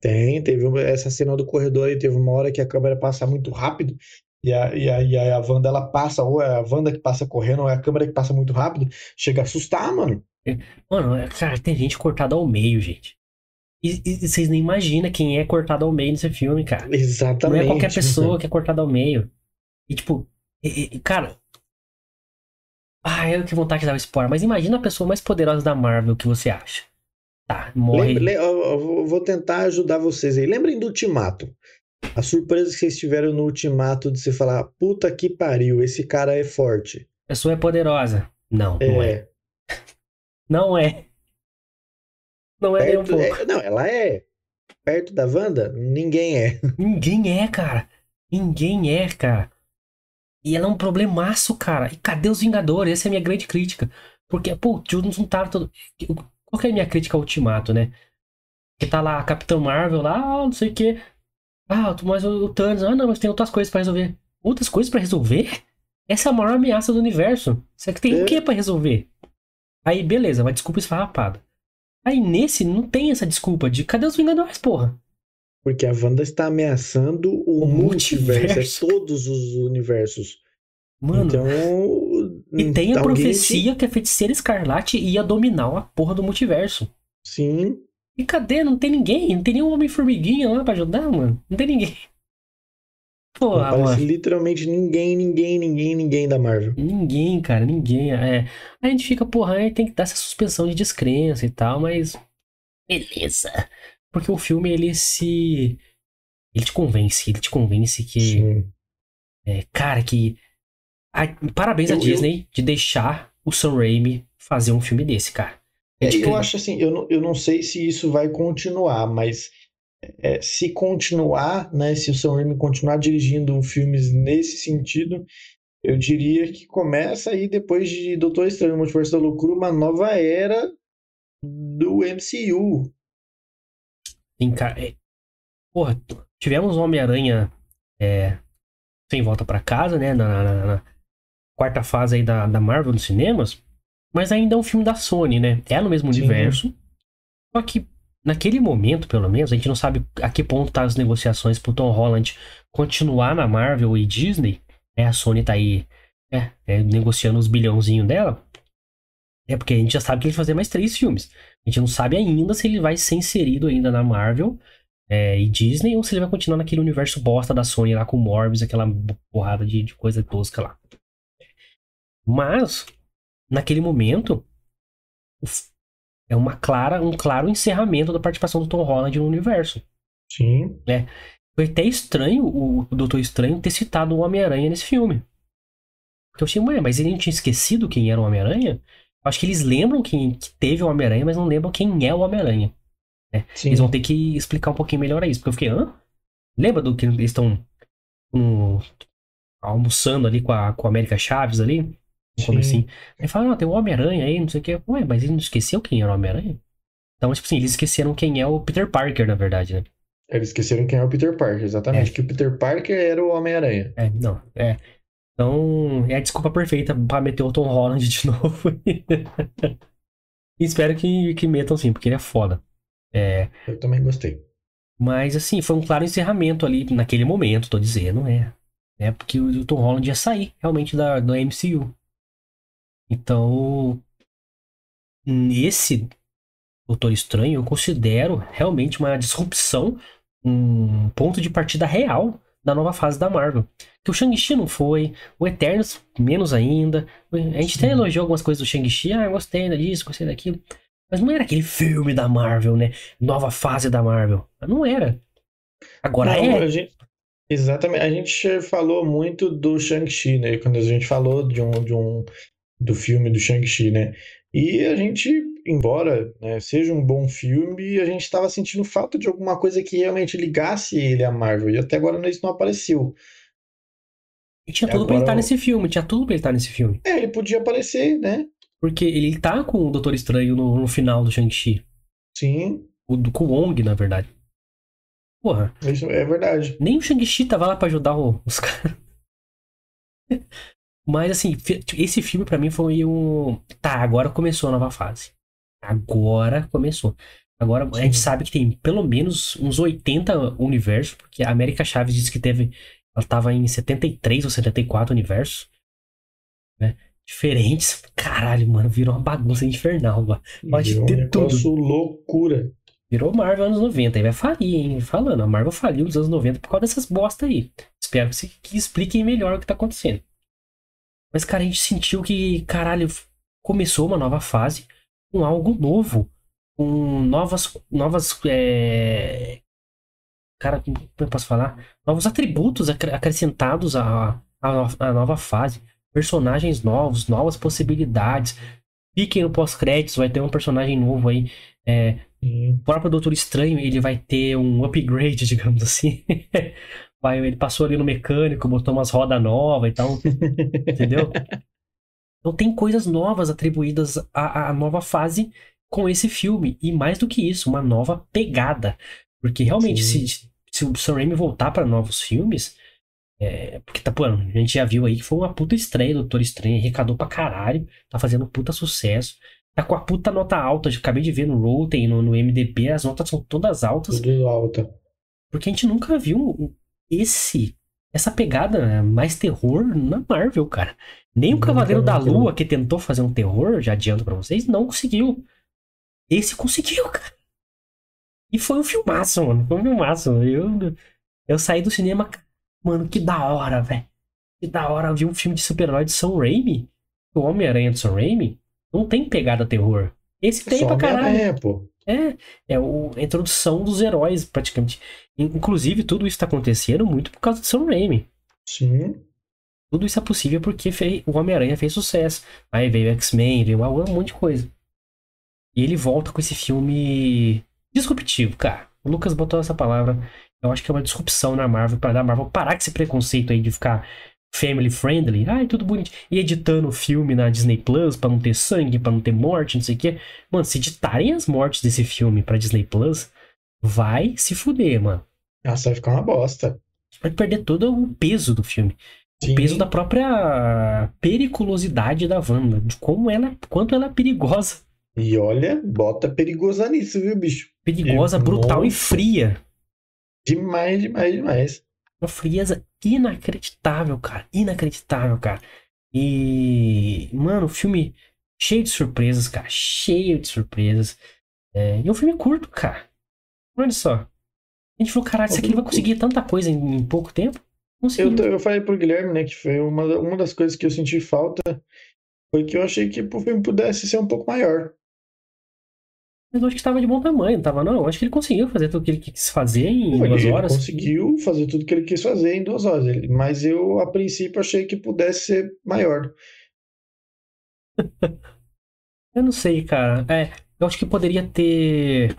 Tem, teve essa cena do corredor e teve uma hora que a câmera passa muito rápido e a, e a, e a Wanda ela passa, ou é a Wanda que passa correndo, ou é a câmera que passa muito rápido, chega a assustar, mano. Mano, é, cara, tem gente cortada ao meio, gente. E, e, vocês nem imaginam quem é cortado ao meio nesse filme, cara. Exatamente. Não é qualquer pessoa que é cortada ao meio. E tipo, e, e, cara. Ah, eu que vontade de dar o spoiler, mas imagina a pessoa mais poderosa da Marvel que você acha. Tá, morre. Lembra, eu vou tentar ajudar vocês aí. Lembrem do Ultimato. A surpresa que vocês tiveram no ultimato de você falar, puta que pariu, esse cara é forte. A pessoa é poderosa. [laughs] Não, é. não é. Não é. Não é Perto, nem um pouco. É, não, ela é. Perto da Wanda, ninguém é. [laughs] Ninguém é, cara. Ninguém é, cara. E ela é um problemaço, cara. E cadê os Vingadores? Essa é a minha grande crítica. Porque, pô, o não tava todo. Qual que é a minha crítica ao Ultimato, né? Que tá lá a Capitão Marvel lá, não sei o que. Ah, mas o Thanos, ah não, mas tem outras coisas para resolver. Outras coisas para resolver? Essa é a maior ameaça do universo. Você tem é. o que para resolver? Aí, beleza, vai desculpa esfarrapada. Aí nesse não tem essa desculpa de cadê os Vingadores, porra? Porque a Wanda está ameaçando o, o multiverso, é multiverso. É todos os universos. Mano. Então. E tem a profecia que a feiticeira escarlate ia dominar a porra do multiverso. Sim. E cadê? Não tem ninguém? Não tem nenhum Homem-Formiguinha lá pra ajudar, mano? Não tem ninguém. [laughs] Porra, não mano. literalmente ninguém, ninguém, ninguém, ninguém da Marvel. Ninguém, cara, ninguém. É. A gente fica, porra, aí tem que dar essa suspensão de descrença e tal, mas. Beleza. Porque o filme, ele se. Ele te convence, ele te convence que. Sim. É, cara, que. Parabéns eu, à Disney eu... de deixar o Sam Raimi fazer um filme desse, cara. É, eu acho assim, eu não, eu não sei se isso vai continuar, mas é, se continuar, né, se o Sam Raimi continuar dirigindo filmes nesse sentido, eu diria que começa aí depois de Doutor Estranho, Multiverso da Loucura, uma nova era do MCU. Sim, cara. É... Porra, tivemos Homem-Aranha é, sem volta para casa, né, na, na, na, quarta fase aí da, da Marvel nos cinemas. Mas ainda é um filme da Sony, né? É no mesmo Sim. universo. Só que naquele momento, pelo menos, a gente não sabe a que ponto tá as negociações pro Tom Holland continuar na Marvel e Disney. É, a Sony tá aí é, é, negociando os bilhãozinhos dela. É porque a gente já sabe que ele vai fazer mais três filmes. A gente não sabe ainda se ele vai ser inserido ainda na Marvel é, e Disney ou se ele vai continuar naquele universo bosta da Sony lá com Morbius, aquela porrada de, de coisa tosca lá. Mas naquele momento, é uma clara, um claro encerramento da participação do Tom Holland no universo. Sim. É. Foi até estranho o, Doutor Estranho ter citado o Homem-Aranha nesse filme. Porque eu achei, mas ele não tinha esquecido quem era o Homem-Aranha? Acho que eles lembram quem, que teve o Homem-Aranha, mas não lembram quem é o Homem-Aranha. Né? Eles vão ter que explicar um pouquinho melhor isso. Porque eu fiquei, hã? Lembra do que eles estão um, almoçando ali com a, com a América Chaves ali? Como assim? Aí fala, não, tem o Homem-Aranha aí, não sei o que. Ué, mas ele não esqueceu quem era o Homem-Aranha? Então, tipo assim, eles esqueceram quem é o Peter Parker, na verdade, né? Eles esqueceram quem é o Peter Parker, exatamente. É. Que o Peter Parker era o Homem-Aranha. É, não, é. Então, é a desculpa perfeita pra meter o Tom Holland [laughs] de novo. espero que, que metam sim, porque ele é foda. É... Eu também gostei. Mas, assim, foi um claro encerramento ali naquele momento, tô dizendo, é. É porque o Tom Holland ia sair realmente da, do MCU. Então, esse Doutor Estranho eu considero realmente uma disrupção, um ponto de partida real da nova fase da Marvel. Que o Shang-Chi não foi, o Eternos menos ainda. A gente até elogiou algumas coisas do Shang-Chi, ah, gostei disso, gostei daquilo. Mas não era aquele filme da Marvel, né? Nova fase da Marvel. Não era. Agora não, é. A gente, exatamente. A gente falou muito do Shang-Chi, né? Quando a gente falou de um, de um do filme do Shang-Chi, né? E a gente, embora né, seja um bom filme, a gente estava sentindo falta de alguma coisa que realmente ligasse ele à Marvel. E até agora isso não apareceu. E tinha tudo agora... pra ele estar nesse filme, tinha tudo pra ele estar nesse filme. É, ele podia aparecer, né? Porque ele tá com o Doutor Estranho no, no final do Shang-Chi. Sim. O, com o Wong, na verdade. Porra. Isso é verdade. Nem o Shang-Chi tava lá pra ajudar os [laughs] caras. Mas assim, esse filme para mim foi um. Tá, agora começou a nova fase. Agora começou. Agora Sim. a gente sabe que tem pelo menos uns 80 universos, porque a América Chaves disse que teve. Ela tava em 73 ou 74 universos. Né? Diferentes. Caralho, mano, virou uma bagunça infernal. Mano. Pode virou ter um tudo. loucura. Virou Marvel anos 90. Aí vai falir, hein? Falando, a Marvel faliu nos anos 90 por causa dessas bosta aí. Espero que, que expliquem melhor o que tá acontecendo. Mas, cara, a gente sentiu que, caralho, começou uma nova fase com algo novo. Com novas. Novas. É... Cara, como eu posso falar? Novos atributos acrescentados à, à, à nova fase. Personagens novos, novas possibilidades. Fiquem no pós-créditos, vai ter um personagem novo aí. É, o próprio Doutor Estranho, ele vai ter um upgrade, [laughs] digamos assim. Vai, ele passou ali no mecânico, botou umas rodas novas e tal. entendeu? [laughs] Então tem coisas novas atribuídas à, à, nova fase com esse filme. E mais do que isso, uma nova pegada. Porque realmente, se, se o Sam Raimi voltar para novos filmes. É, porque tá, pô, a gente já viu aí que foi uma puta estreia, Doutor Estranho, arrecadou pra caralho, tá fazendo puta sucesso. Tá com a puta nota alta, acabei de ver no Rotten, no, no MDB, as notas são todas altas. Tudo alta. Porque a gente nunca viu esse essa pegada mais terror na Marvel, cara. Nem o Cavaleiro da Lua, que tentou fazer um terror, já adianto pra vocês, não conseguiu. Esse conseguiu, cara. E foi um filmaço, mano. Foi um filmaço. Eu, eu saí do cinema, mano, que da hora, velho. Que da hora ver um filme de super-herói de Sam Raimi. O Homem-Aranha de Sam Raimi não tem pegada terror. Esse tem Só pra caralho. É, pô. É, é o, a introdução dos heróis, praticamente. Inclusive, tudo isso está acontecendo muito por causa de Sam Raimi. Sim. Tudo isso é possível porque fez, o Homem-Aranha fez sucesso. Aí veio X-Men, veio um monte de coisa. E ele volta com esse filme disruptivo, cara. O Lucas botou essa palavra. Eu acho que é uma disrupção na Marvel, para dar Marvel parar com esse preconceito aí de ficar family friendly, ai, tudo bonito. E editando o filme na Disney Plus pra não ter sangue, pra não ter morte, não sei o quê. Mano, se editarem as mortes desse filme pra Disney Plus, vai se fuder, mano. Nossa, vai ficar uma bosta. Vai perder todo o peso do filme. Sim. O peso da própria periculosidade da Wanda. De como ela, quanto ela é perigosa. E olha, bota perigosa nisso, viu, bicho? Perigosa, brutal e fria. Demais, demais, demais. Uma frieza inacreditável, cara. Inacreditável, cara. E, mano, o filme cheio de surpresas, cara. Cheio de surpresas. É, e é um filme curto, cara. Olha só. A gente falou, caralho, isso aqui ele vai conseguir tanta coisa em, em pouco tempo? Eu, eu falei pro Guilherme, né, que foi uma, uma das coisas que eu senti falta foi que eu achei que o filme pudesse ser um pouco maior. Mas eu acho que estava de bom tamanho, não estava não? Eu acho que ele conseguiu fazer tudo o que ele quis fazer em não, duas ele horas. Ele conseguiu fazer tudo o que ele quis fazer em duas horas. Mas eu, a princípio, achei que pudesse ser maior. [laughs] eu não sei, cara. É, eu acho que poderia ter.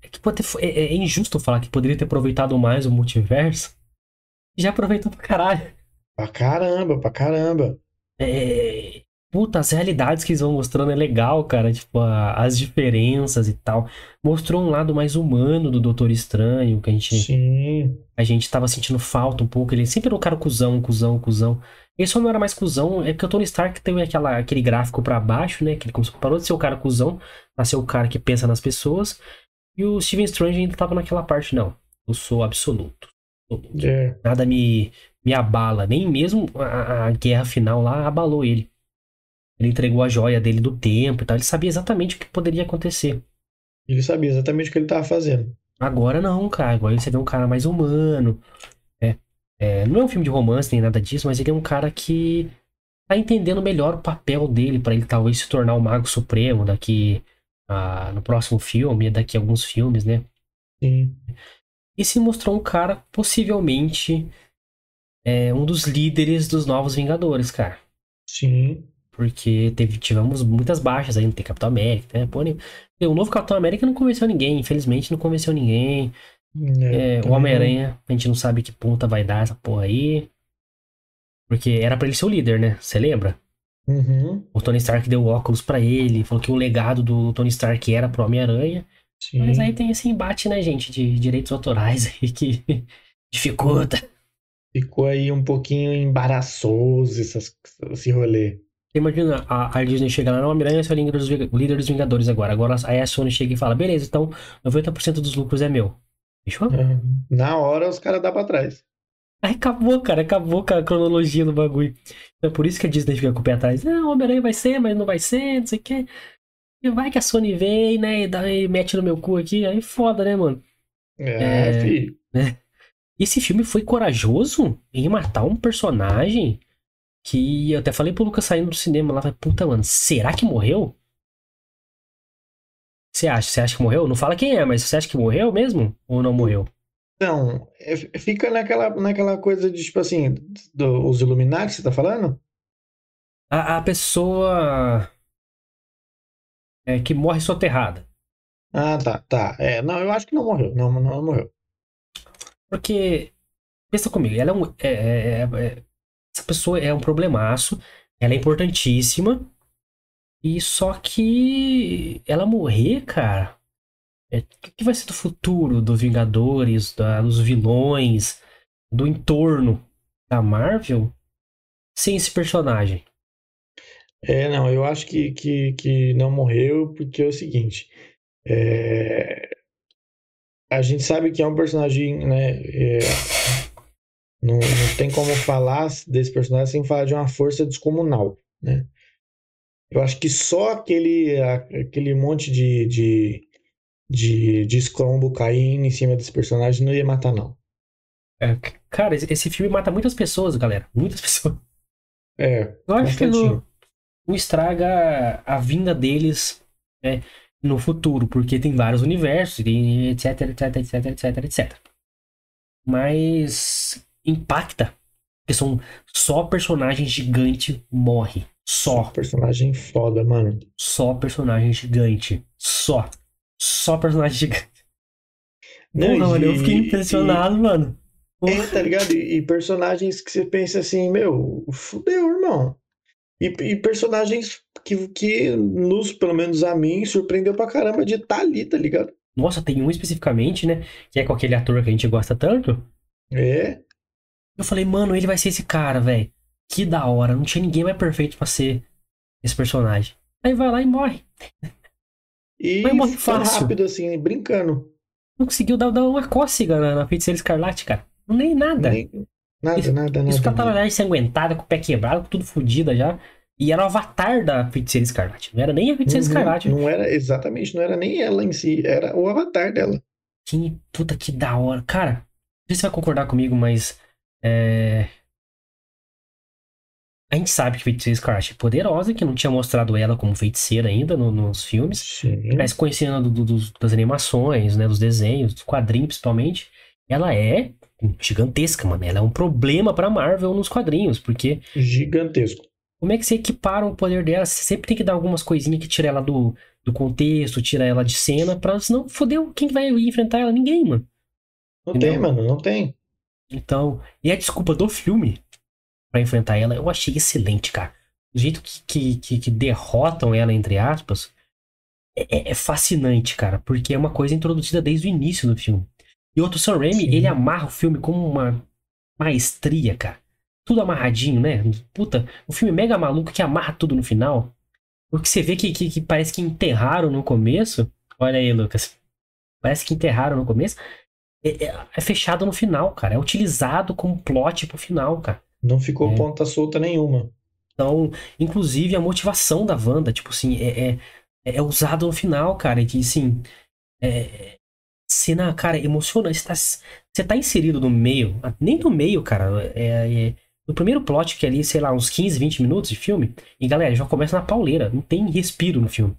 É, que pode ter... É, é, injusto falar que poderia ter aproveitado mais o multiverso. Já aproveitou pra caralho. Pra caramba, pra caramba. É... puta, as realidades que eles vão mostrando é legal, cara. Tipo, a, as diferenças e tal. Mostrou um lado mais humano do Doutor Estranho, que a gente. Sim. A gente tava sentindo falta um pouco. Ele sempre era um cara cuzão, cuzão, cuzão. Ele só não era mais cuzão, é porque o Tony Stark teve aquela, aquele gráfico para baixo, né? Que ele começou, parou de ser o cara cuzão, pra ser o cara que pensa nas pessoas. E o Steven Strange ainda tava naquela parte, não. Eu sou absoluto. absoluto. É. Nada me, me abala. Nem mesmo a, a guerra final lá abalou ele. Ele entregou a joia dele do tempo e tal. Ele sabia exatamente o que poderia acontecer. Ele sabia exatamente o que ele estava fazendo. Agora não, cara. Agora você vê um cara mais humano. É, é, não é um filme de romance nem nada disso, mas ele é um cara que tá entendendo melhor o papel dele para ele talvez se tornar o Mago Supremo daqui a, no próximo filme, daqui a alguns filmes, né? Sim. E se mostrou um cara possivelmente é, um dos líderes dos Novos Vingadores, cara. Sim. Porque teve, tivemos muitas baixas aí, não tem Capitão América, né? Pô, o novo Capitão América não convenceu ninguém, infelizmente não convenceu ninguém. É, o Homem-Aranha, a gente não sabe que ponta vai dar essa porra aí. Porque era pra ele ser o líder, né? Você lembra? Uhum. O Tony Stark deu óculos para ele, falou que o legado do Tony Stark era pro Homem-Aranha. Mas aí tem esse embate, né, gente, de direitos autorais [laughs] aí que dificulta. Ficou aí um pouquinho embaraçoso essas, esse rolê. Imagina, a, a Disney chega lá, não, Homem-Aranha é o líder dos, o líder dos Vingadores agora. Agora aí a Sony chega e fala, beleza, então 90% dos lucros é meu. Fechou? Uhum. Na hora os caras dão pra trás. Aí acabou, cara, acabou com a cronologia do bagulho. Então é por isso que a Disney fica com o pé atrás. Não, Homem-Aranha vai ser, mas não vai ser, não sei o quê. E vai que a Sony vem, né, e, dá, e mete no meu cu aqui. Aí foda, né, mano? É, é filho. Né? Esse filme foi corajoso em matar um personagem que eu até falei pro Lucas saindo do cinema lá, puta, mano, será que morreu? Você acha? Você acha que morreu? Não fala quem é, mas você acha que morreu mesmo? Ou não morreu? Não, é, fica naquela, naquela coisa de, tipo assim, do, os Illuminati, você tá falando? A, a pessoa é, que morre soterrada. Ah, tá, tá. É, não, eu acho que não morreu. Não, não morreu. Porque, pensa comigo, ela é um. É, é, é, essa pessoa é um problemaço, ela é importantíssima, e só que ela morrer, cara. É, o que vai ser do futuro dos Vingadores, da, dos vilões, do entorno da Marvel sem esse personagem? É, não, eu acho que, que, que não morreu porque é o seguinte. É... A gente sabe que é um personagem, né? É... Não, não tem como falar desse personagem sem falar de uma força descomunal, né? Eu acho que só aquele, aquele monte de, de, de, de escombo caindo em cima desse personagem não ia matar, não. É, cara, esse filme mata muitas pessoas, galera. Muitas pessoas. É. Eu acho que não, não estraga a vinda deles né, no futuro, porque tem vários universos, etc, etc, etc, etc, etc. Mas impacta. Porque são só personagem gigante morre. Só. Personagem foda, mano. Só personagem gigante. Só. Só personagem gigante. Não, Porra, mano, eu fiquei impressionado, e, mano. É, tá ligado? E, e, personagens que você pensa assim, meu, fudeu, irmão. E, e, personagens que, que nos, pelo menos a mim, surpreendeu pra caramba de estar tá ali, tá ligado? Nossa, tem um especificamente, né? Que é com aquele ator que a gente gosta tanto. É. Eu falei, mano, ele vai ser esse cara, velho. Que da hora. Não tinha ninguém mais perfeito para ser esse personagem. Aí vai lá e morre. E Mas morre fácil. rápido, assim, brincando. Não conseguiu dar, dar uma cócega na, na feiticeira escarlate, cara. Nem nada. Nem, nada, isso, nada, nada. Isso que ela tava ensanguentada, com o pé quebrado, tudo fodida já. E era o avatar da feiticeira escarlate. Não era nem a feiticeira uhum, escarlate. Não era, exatamente, não era nem ela em si, era o avatar dela. Que puta que da hora. Cara, não sei se você vai concordar comigo, mas é... A gente sabe que Feiticeira Escarlate é poderosa, que não tinha mostrado ela como feiticeira ainda no, nos filmes. Sim. Mas conhecendo do, do, das animações, né, dos desenhos, dos quadrinhos principalmente, ela é gigantesca, mano. Ela é um problema pra Marvel nos quadrinhos, porque... Gigantesco. Como é que você equipara o poder dela? Você sempre tem que dar algumas coisinhas que tira ela do, do contexto, tira ela de cena, pra senão fodeu quem vai enfrentar ela? Ninguém, mano. Não Entendeu? tem, mano, não tem. Então, e a desculpa do filme para enfrentar ela, eu achei excelente, cara. o jeito que, que, que, que derrotam ela, entre aspas, é, é, é, fascinante, cara, porque é uma coisa introduzida desde o início do filme. E outro Sam Raimi, Sim. ele amarra o filme como uma maestria, cara. Tudo amarradinho, né? Puta, o filme mega maluco que amarra tudo no final. Porque você vê que, que, que parece que enterraram no começo. Olha aí, Lucas. Parece que enterraram no começo. É, é, é, fechado no final, cara. É utilizado como plot pro final, cara. Não ficou é. ponta solta nenhuma. Então, inclusive a motivação da Wanda, tipo assim, é, é, é usado no final, cara. E que, assim, é, cena, cara, emocionante. Você tá, você tá inserido no meio, nem no meio, cara. É, é, no primeiro plot, que é ali, sei lá, uns 15, 20 minutos de filme, e galera, já começa na pauleira, não tem respiro no filme.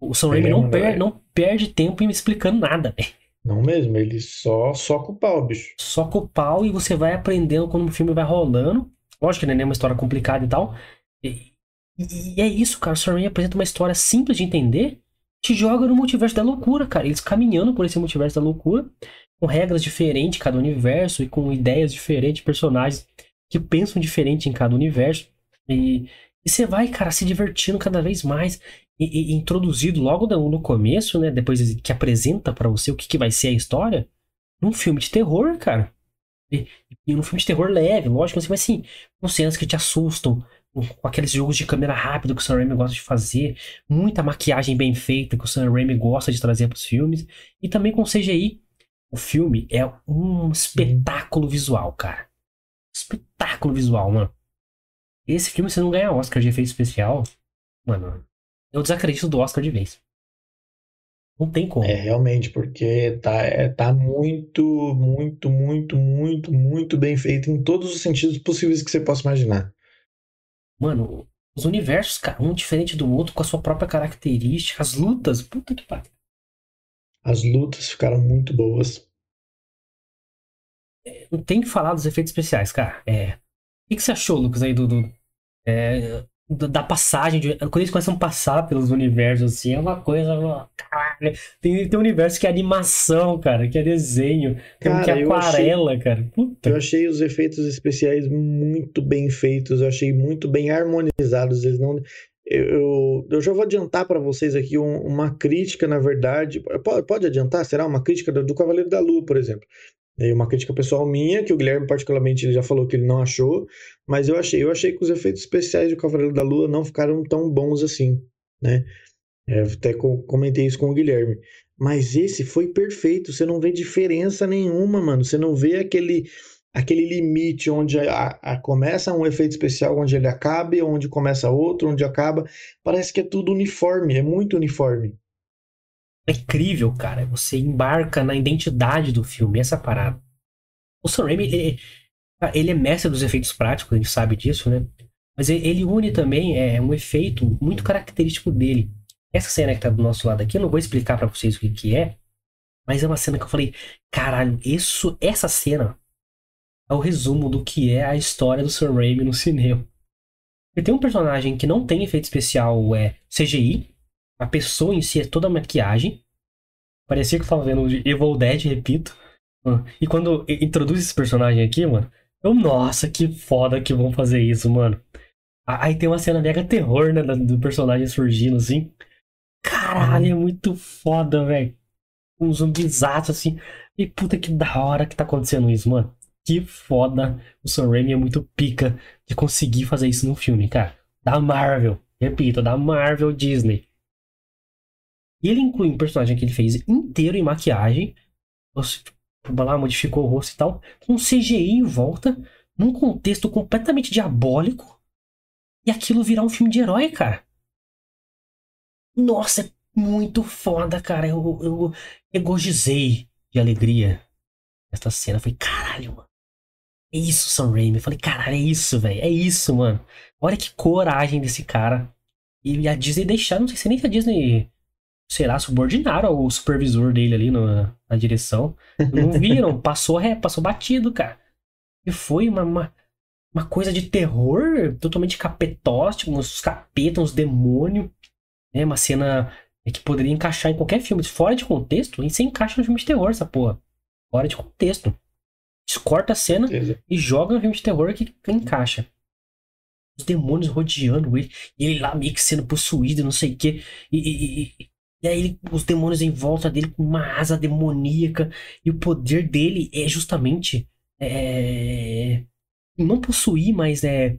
O Sam Raimi não, per, não perde tempo em me explicando nada, velho. Não mesmo, ele só soca o pau, bicho. Soca o pau e você vai aprendendo quando o filme vai rolando. Lógico que não é uma história complicada e tal. E, e, é isso, cara. O Raimi apresenta uma história simples de entender, te joga no multiverso da loucura, cara. Eles caminhando por esse multiverso da loucura, com regras diferentes cada universo e com ideias diferentes, personagens que pensam diferente em cada universo. E, e você vai, cara, se divertindo cada vez mais e, e introduzido logo no começo, né? Depois que apresenta para você o que, que vai ser a história, num filme de terror, cara. E, e num filme de terror leve, lógico, assim, mas assim, com cenas que te assustam, com aqueles jogos de câmera rápido que o Sam Raimi gosta de fazer, muita maquiagem bem feita que o Sam Raimi gosta de trazer para os filmes, e também com CGI. O filme é um espetáculo visual, cara. Espetáculo visual, mano. Esse filme, se não ganhar Oscar de efeito especial, mano, eu desacredito do Oscar de vez. Não tem como. É, realmente, porque tá, é, tá muito, muito, muito, muito, muito bem feito em todos os sentidos possíveis que você possa imaginar. Mano, os universos, cara, um diferente do outro, com a sua própria característica, as lutas, puta que pariu. As lutas ficaram muito boas. É, não tem que falar dos efeitos especiais, cara. É. O que, que você achou, Lucas, aí do, do é, da passagem, de, quando eles começam a passar pelos universos, assim, é uma coisa. Tem, tem um universo que é animação, cara, que é desenho, tem cara, um que é aquarela, achei, cara. Puta. Eu achei os efeitos especiais muito bem feitos, eu achei muito bem harmonizados. Eles não. Eu, eu já vou adiantar para vocês aqui um, uma crítica, na verdade. Pode, pode adiantar? Será uma crítica do, do Cavaleiro da Lua, por exemplo. Uma crítica pessoal minha, que o Guilherme particularmente já falou que ele não achou, mas eu achei, eu achei que os efeitos especiais do Cavaleiro da Lua não ficaram tão bons assim, né? É, até comentei isso com o Guilherme. Mas esse foi perfeito, você não vê diferença nenhuma, mano. Você não vê aquele aquele limite onde a, a, começa um efeito especial, onde ele acaba, onde começa outro, onde acaba. Parece que é tudo uniforme, é muito uniforme. É incrível, cara. Você embarca na identidade do filme, essa parada. O Sam Raimi, ele, ele é mestre dos efeitos práticos, a gente sabe disso, né? Mas ele une também é, um efeito muito característico dele. Essa cena que tá do nosso lado aqui, eu não vou explicar para vocês o que, que é, mas é uma cena que eu falei, caralho, isso, essa cena é o resumo do que é a história do Sam Raimi no cinema. Ele tem um personagem que não tem efeito especial é CGI, a pessoa em si é toda maquiagem. Parecia que eu tava vendo Evil Dead, repito. Ah, e quando introduz esse personagem aqui, mano, eu, nossa, que foda que vão fazer isso, mano. Aí tem uma cena mega terror, né, do personagem surgindo, assim. Caralho, é muito foda, velho. Um zumbizaço, assim. E puta que da hora que tá acontecendo isso, mano. Que foda. O Sam Raimi é muito pica de conseguir fazer isso no filme, cara. Da Marvel. Repito, da Marvel Disney. E ele inclui um personagem que ele fez inteiro em maquiagem, lá, modificou o rosto e tal, com CGI em volta, num contexto completamente diabólico, e aquilo virar um filme de herói, cara. Nossa, é muito foda, cara. Eu, eu egogizei de alegria essa cena. Falei, caralho, mano. É isso, Sam Raimi. Eu falei, caralho, é isso, velho. É isso, mano. Olha que coragem desse cara. E a Disney deixar, não sei se nem se a Disney será subordinado ao supervisor dele ali na, na direção. Não viram, [laughs] passou, é, passou batido, cara. E foi uma, uma, uma coisa de terror totalmente capetóstico, uns capetas, uns demônios. Né? Uma cena que poderia encaixar em qualquer filme. Fora de contexto, e você encaixa no filme de terror, essa porra. Fora de contexto. Corta a cena e joga no filme de terror que, que encaixa. os demônios rodeando ele, e ele lá meio que sendo possuído, não sei o quê. E, e, e, e aí ele, os demônios em volta dele com uma asa demoníaca. E o poder dele é justamente. É, não possuir, mas é.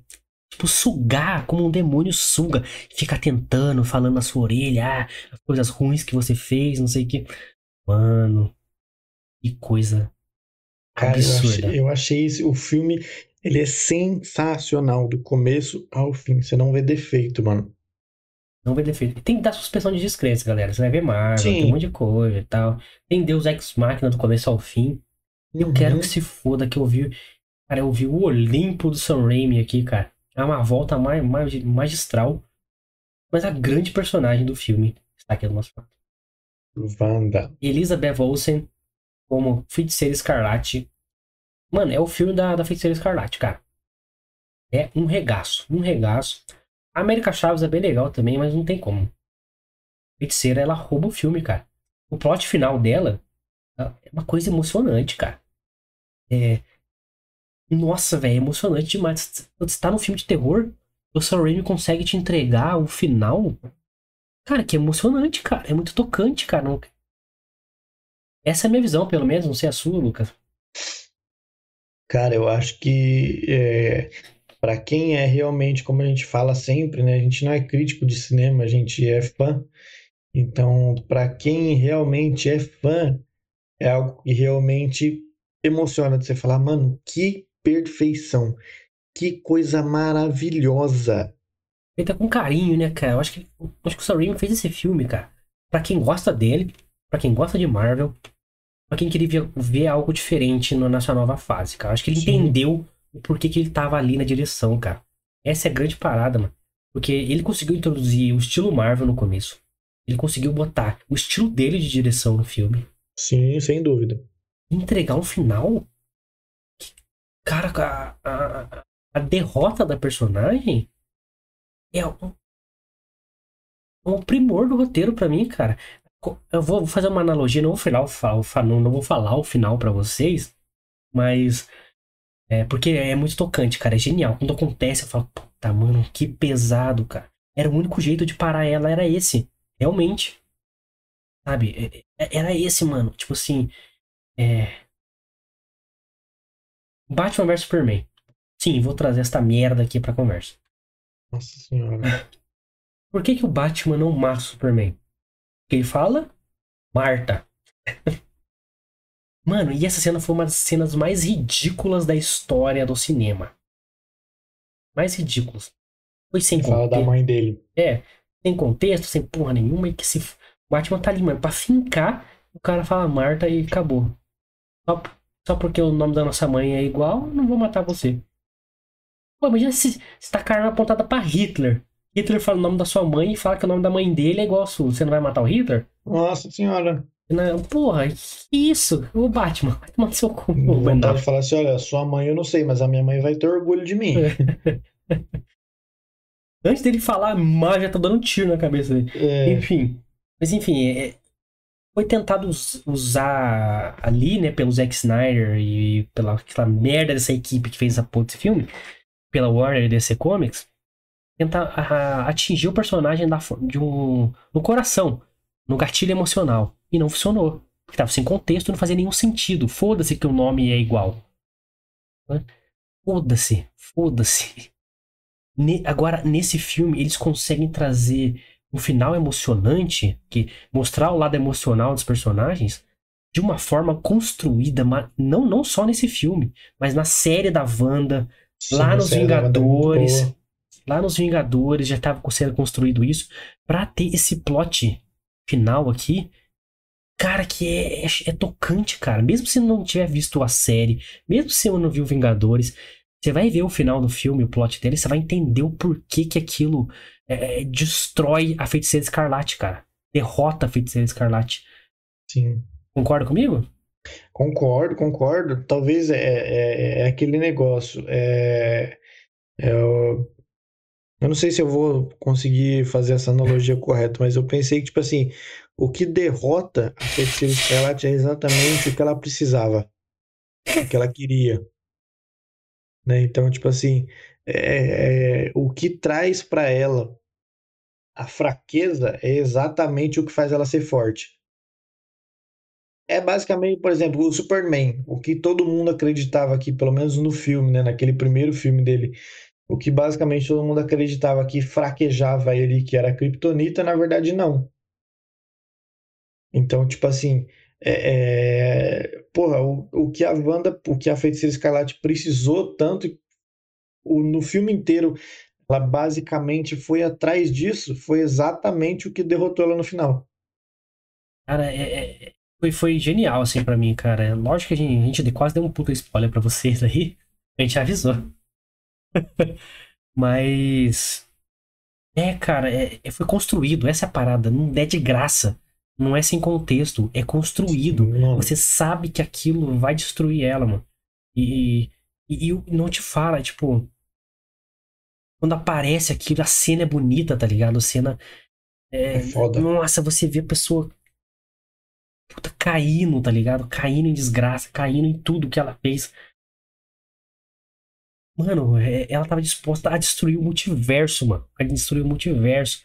Tipo, sugar, como um demônio suga. Ficar tentando, falando na sua orelha, ah, as coisas ruins que você fez, não sei o que. Mano, que coisa Cara, absurda. Eu achei, eu achei esse, o filme, ele é sensacional, do começo ao fim. Você não vê defeito, mano. Não vê defeito. Tem que dar suspensão de descrença, galera. Você vai ver Marvel, Sim. tem um monte de coisa e tal. Tem Deus Ex Machina do começo ao fim. Eu uhum. quero que se foda que eu vi. Cara, eu vi o Olimpo do Sam Raimi aqui, cara. É uma volta mais, mais, magistral. Mas a grande personagem do filme está aqui no nosso lado. Wanda. Elizabeth Olsen como Feiticeira Escarlate Mano, é o filme da, da Feiticeira Escarlate, cara. É um regaço, um regaço. A América Chaves é bem legal também, mas não tem como. Feiticeira, ela rouba o filme, cara. O plot final dela é uma coisa emocionante, cara. É. Nossa, velho, é emocionante demais. Você tá no filme de terror, o Sam Raimi consegue te entregar o final. Cara, que emocionante, cara. É muito tocante, cara. Essa é a minha visão, pelo menos. Não sei a sua, Lucas. Cara, eu acho que é, para quem é realmente, como a gente fala sempre, né? A gente não é crítico de cinema, a gente é fã. Então, para quem realmente é fã, é algo que realmente emociona de você falar, mano, que perfeição, que coisa maravilhosa. Feita com carinho, né, cara? Eu acho que, eu acho que o Sam fez esse filme, cara. Pra quem gosta dele, pra quem gosta de Marvel, pra quem queria ver, ver algo diferente no, nessa nova fase, cara. Acho que ele Sim. entendeu o porquê que ele tava ali na direção, cara. Essa é a grande parada, mano. Porque ele conseguiu introduzir o estilo Marvel no começo. Ele conseguiu botar o estilo dele de direção no filme. Sim, sem dúvida. Entregar um final. cara, a, a, a, derrota da personagem é um, um primor do roteiro para mim, cara eu vou fazer uma analogia, não vou falar não vou falar o final para vocês, mas é porque é muito tocante, cara, é genial. Quando acontece, eu falo, puta, mano, que pesado, cara. Era o único jeito de parar ela, era esse, realmente. Sabe? É, é, era esse, mano. Tipo assim, é Batman vs Superman. Sim, vou trazer esta merda aqui pra conversa. Nossa senhora. [laughs] Por que, que o Batman não mata o Superman? Quem fala? Marta. [laughs] Mano, e essa cena foi uma das cenas mais ridículas da história do cinema. Mais ridículas. Foi sem contexto. Fala da mãe dele. É, sem contexto, sem porra nenhuma, e que se. O Batman tá ali, mano, pra fincar, o cara fala Marta e acabou. Só, só porque o nome da nossa mãe é igual, não vou matar você. Pô, imagina se, se tá a arma apontada pra Hitler. Hitler fala o nome da sua mãe e fala que o nome da mãe dele é igual ao sua. Você não vai matar o Hitler? Nossa senhora. Não, porra, que isso? O Batman, vai tomar seu cu. Vontade de falar assim, olha, sua mãe eu não sei, mas a minha mãe vai ter orgulho de mim. [laughs] Antes dele falar, mas já tá dando um tiro na cabeça dele. É. Enfim. Mas enfim, é, foi tentado usar ali, né, pelo Zack Snyder e pela aquela merda dessa equipe que fez essa porra desse filme, pela Warner e DC Comics, tentar atingir o personagem da, de um, no coração, no gatilho emocional. E não funcionou. Porque tava sem contexto, não fazia nenhum sentido. Foda-se que o nome é igual. Foda-se, foda-se. agora, nesse filme, eles conseguem trazer um final emocionante, que mostrar o lado emocional dos personagens, de uma forma construída, não, não só nesse filme, mas na série da Wanda, Sim, lá nos é Vingadores. Lá nos Vingadores já estava sendo construído isso. para ter esse plot final aqui, cara, que é, é, é, tocante, cara. Mesmo se não tiver visto a série, mesmo se eu não viu Vingadores, você vai ver o final do filme, o plot dele, você vai entender o porquê que aquilo é, é destrói a Feiticeira Escarlate, cara. Derrota a Feiticeira Escarlate. Sim. Concorda comigo? Concordo, concordo. Talvez é, é, é aquele negócio. É, é, eu não sei se eu vou conseguir fazer essa analogia correta, mas eu pensei que, tipo assim, o que derrota a feiticeira escarlate é exatamente o que ela precisava, o que ela queria. Né? Então, tipo assim, é, é, o que traz para ela a fraqueza é exatamente o que faz ela ser forte. É basicamente, por exemplo, o Superman, o que todo mundo acreditava aqui, pelo menos no filme, né, naquele primeiro filme dele, o que basicamente todo mundo acreditava que fraquejava ele, que era a Kryptonita, na verdade não. Então, tipo assim, é, é, porra, o, o que a Wanda, o que a Feiticeira Escarlate precisou tanto, o, no filme inteiro, ela basicamente foi atrás disso, foi exatamente o que derrotou ela no final. Cara, é, é foi, foi genial, assim, para mim, cara. Lógico que a gente, a gente quase deu um puta spoiler para vocês aí. A gente avisou. [laughs] Mas. É, cara, é, é, foi construído, essa é a parada. Não é de graça. Não é sem contexto. É construído. Não. Você sabe que aquilo vai destruir ela, mano. E, e, e não te fala, tipo. Quando aparece aquilo, a cena é bonita, tá ligado? A cena. É, é foda. Nossa, você vê a pessoa. Puta, caindo, tá ligado? Caindo em desgraça, caindo em tudo que ela fez. Mano, é, ela tava disposta a destruir o multiverso, mano. A destruir o multiverso.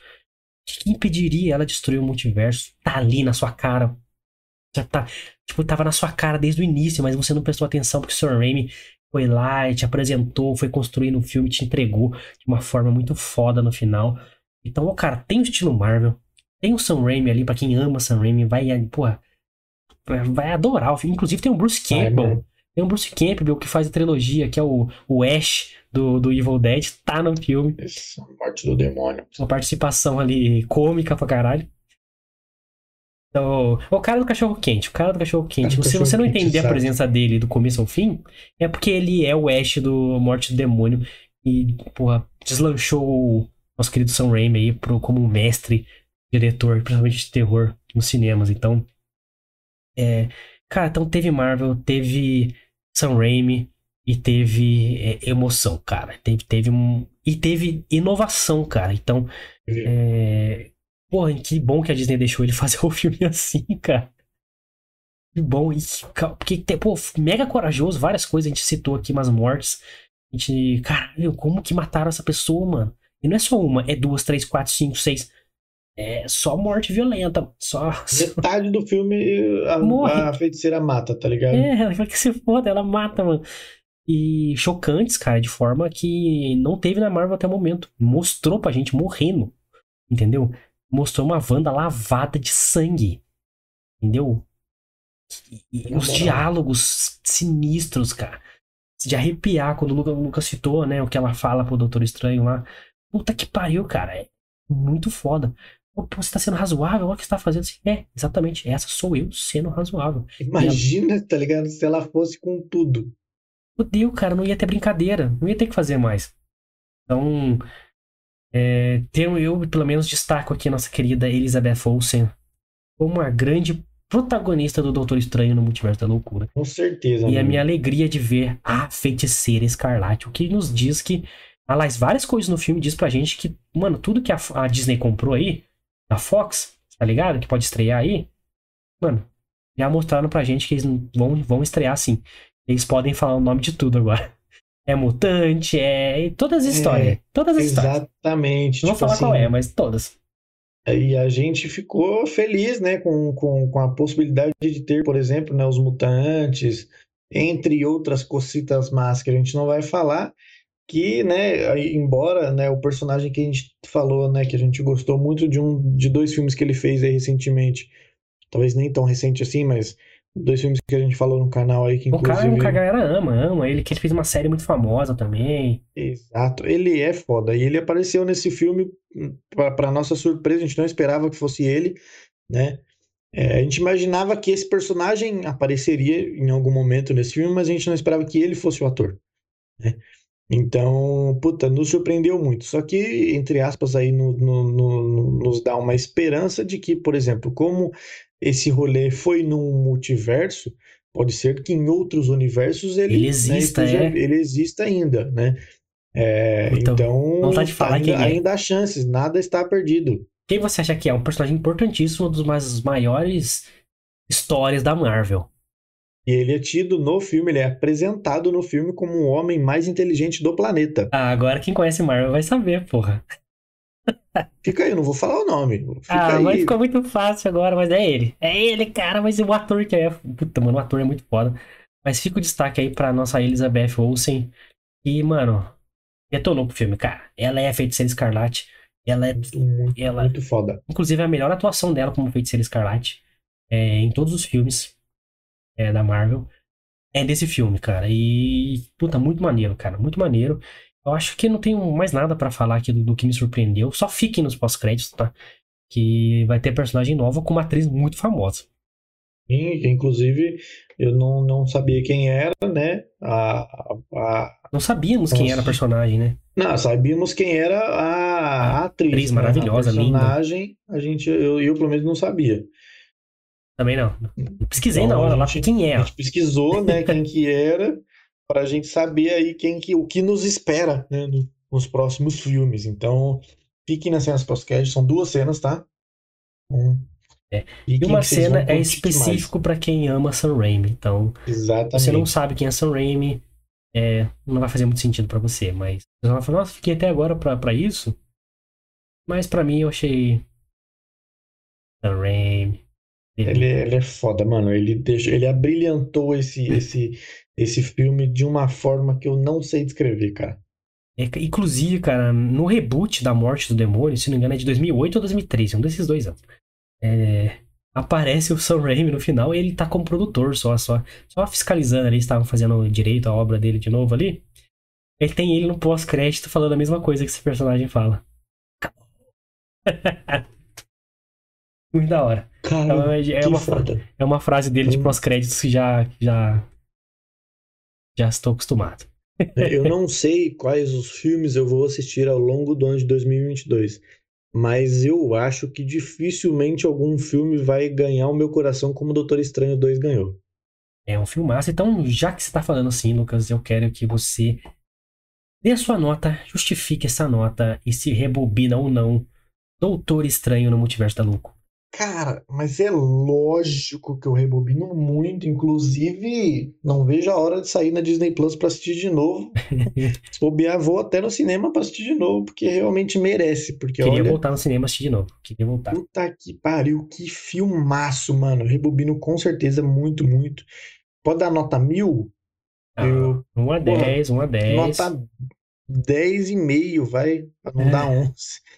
O que impediria ela de destruir o multiverso? Tá ali na sua cara. Já tá. Tipo, tava na sua cara desde o início, mas você não prestou atenção porque o Sr. Raimi foi lá e te apresentou, foi construindo o filme, te entregou de uma forma muito foda no final. Então, ó, cara, tem o estilo Marvel, tem o Sam Raimi ali, pra quem ama Sam Raimi, vai, porra, vai adorar o filme. Inclusive tem o Bruce Campbell, tem o Bruce Campbell que faz a trilogia, que é o, o Ash do, do Evil Dead, tá no filme. Isso, morte do demônio. Uma participação ali cômica pra caralho. Então, o cara do cachorro quente, o cara do cachorro quente. Se você, não entender a presença dele do começo ao fim, é porque ele é o Ash do Morte do Demônio e, porra, deslanchou o nosso querido Sam Raimi aí pro, como mestre, diretor, principalmente de terror nos cinemas. Então, é, cara, então teve Marvel, teve Sam Raimi e teve é, emoção, cara. Teve, teve um. E teve inovação, cara. Então. É, porra, que bom que a Disney deixou ele [laughs] fazer o filme assim, cara. Que bom. E, porque, pô, mega corajoso, várias coisas. A gente citou aqui umas mortes. A gente. Caralho, como que mataram essa pessoa, mano? E não é só uma, é duas, três, quatro, cinco, seis. É só morte violenta. Só. Metade do filme a, a feiticeira mata, tá ligado? É, ela que se foda, ela mata, mano. E chocantes, cara, de forma que não teve na Marvel até o momento. Mostrou pra gente morrendo. Entendeu? Mostrou uma Wanda lavada de sangue. Entendeu? E, e os diálogos sinistros, cara. De arrepiar quando o Lucas, o Lucas citou, né? O que ela fala pro Doutor Estranho lá. Puta que pariu, cara. É muito foda. Você tá sendo razoável? Olha o que você tá fazendo. Assim, é, exatamente. Essa sou eu sendo razoável. Imagina, ela... tá ligado? Se ela fosse com tudo. Fudeu, cara. Não ia ter brincadeira. Não ia ter que fazer mais. Então, é, tenho, eu, pelo menos, destaco aqui a nossa querida Elizabeth Olsen como a grande protagonista do Doutor Estranho no Multiverso da Loucura. Com certeza. E amigo. a minha alegria de ver a feiticeira escarlate, o que nos diz que, aliás, várias coisas no filme diz pra gente que, mano, tudo que a, a Disney comprou aí, da Fox, tá ligado? Que pode estrear aí. Mano, já mostraram pra gente que eles vão, vão estrear sim. Eles podem falar o nome de tudo agora. É mutante, é. Todas as é, histórias. É, todas as histórias. Exatamente. Não vou tipo falar assim, qual é, mas todas. E a gente ficou feliz, né, com, com, com a possibilidade de ter, por exemplo, né, os mutantes, entre outras cositas más que a gente não vai falar, que, né, embora, né, o personagem que a gente falou, né, que a gente gostou muito de um de dois filmes que ele fez aí recentemente, talvez nem tão recente assim, mas dois filmes que a gente falou no canal aí que inclusive... O cara, a galera ama, ama ele, que ele fez uma série muito famosa também. Exato, ele é foda, e ele apareceu nesse filme, para nossa surpresa, a gente não esperava que fosse ele, né, é, a gente imaginava que esse personagem apareceria em algum momento nesse filme, mas a gente não esperava que ele fosse o ator, né? Então, puta, nos surpreendeu muito. Só que, entre aspas, aí no, no, no, nos dá uma esperança de que, por exemplo, como esse rolê foi num multiverso, pode ser que em outros universos ele, ele né, exista, né, esteja, é? ele exista ainda, né? É, então, então de falar ainda, ainda há chances, nada está perdido. Quem você acha que é um personagem importantíssimo, uma das maiores histórias da Marvel? E ele é tido no filme, ele é apresentado no filme como o homem mais inteligente do planeta. Ah, agora quem conhece Marvel vai saber, porra. Fica aí, eu não vou falar o nome. Fica ah, aí. mas ficou muito fácil agora, mas é ele. É ele, cara, mas o ator que é. Puta, mano, o ator é muito foda. Mas fica o destaque aí pra nossa Elizabeth Olsen. E, mano, detonou pro filme, cara. Ela é a feiticeira escarlate. Ela é. Muito, ela, muito foda. Inclusive, a melhor atuação dela como feiticeira escarlate é, em todos os filmes é, da Marvel é desse filme, cara. E, puta, muito maneiro, cara. Muito maneiro. Eu acho que não tenho mais nada para falar aqui do, do, que me surpreendeu. Só fiquem nos pós-créditos, tá? Que vai ter personagem nova com uma atriz muito famosa. Sim, inclusive eu não, não sabia quem era, né? A, a, não sabíamos quem era a personagem, né? Não, sabíamos quem era a, a atriz. Atriz maravilhosa, né? a personagem, linda. A gente, eu, eu pelo menos não sabia. Também não. Eu pesquisei então, na hora lá quem é. A gente pesquisou, né, [laughs] quem que era, para a gente saber aí quem que, o que nos espera, né, no, nos próximos filmes. Então, fiquem nas cenas pós-crédito, são duas cenas, tá? Um, é. E uma cena é específico para quem ama Sam Raimi. Então, Exatamente. você não sabe quem é Sam Raimi, é, não vai fazer muito sentido para você. Mas você vai falar, nossa, fiquei até agora para isso. Mas para mim eu achei Sam Raimi. Ele, ele é foda, mano. Ele deixa, ele abrilhantou esse, esse, esse filme de uma forma que eu não sei descrever, cara. É, inclusive, cara, no reboot da Morte do Demônio, se não me engano, é de 2008 ou 2013, um desses dois anos. É, aparece o Sam Raimi no final e ele tá como produtor só, só, só fiscalizando ali, estavam fazendo direito a obra dele de novo ali. Ele tem ele no pós-crédito falando a mesma coisa que esse personagem fala. [laughs] Muito da hora. Cara, então, é, é, uma é uma frase dele de hum. pós-créditos que já, já. Já estou acostumado. É, eu não sei quais os filmes eu vou assistir ao longo do ano de 2022, mas eu acho que dificilmente algum filme vai ganhar o meu coração como Doutor Estranho 2 ganhou. É um filmaço. Então, já que você está falando assim, Lucas, eu quero que você dê a sua nota, justifique essa nota e se rebobina ou não Doutor Estranho no Multiverso da Louco. Cara, mas é lógico que eu rebobino muito. Inclusive, não vejo a hora de sair na Disney Plus pra assistir de novo. [laughs] Se bobear, vou até no cinema pra assistir de novo, porque realmente merece. Porque, Queria olha, voltar no cinema assistir de novo. Queria voltar. Puta que pariu, que filmaço, mano. Eu rebobino com certeza muito, muito. Pode dar nota mil? Ah, eu... 1 a 10, 1 a 10. Nota 10,5, vai, pra não é. dar 11.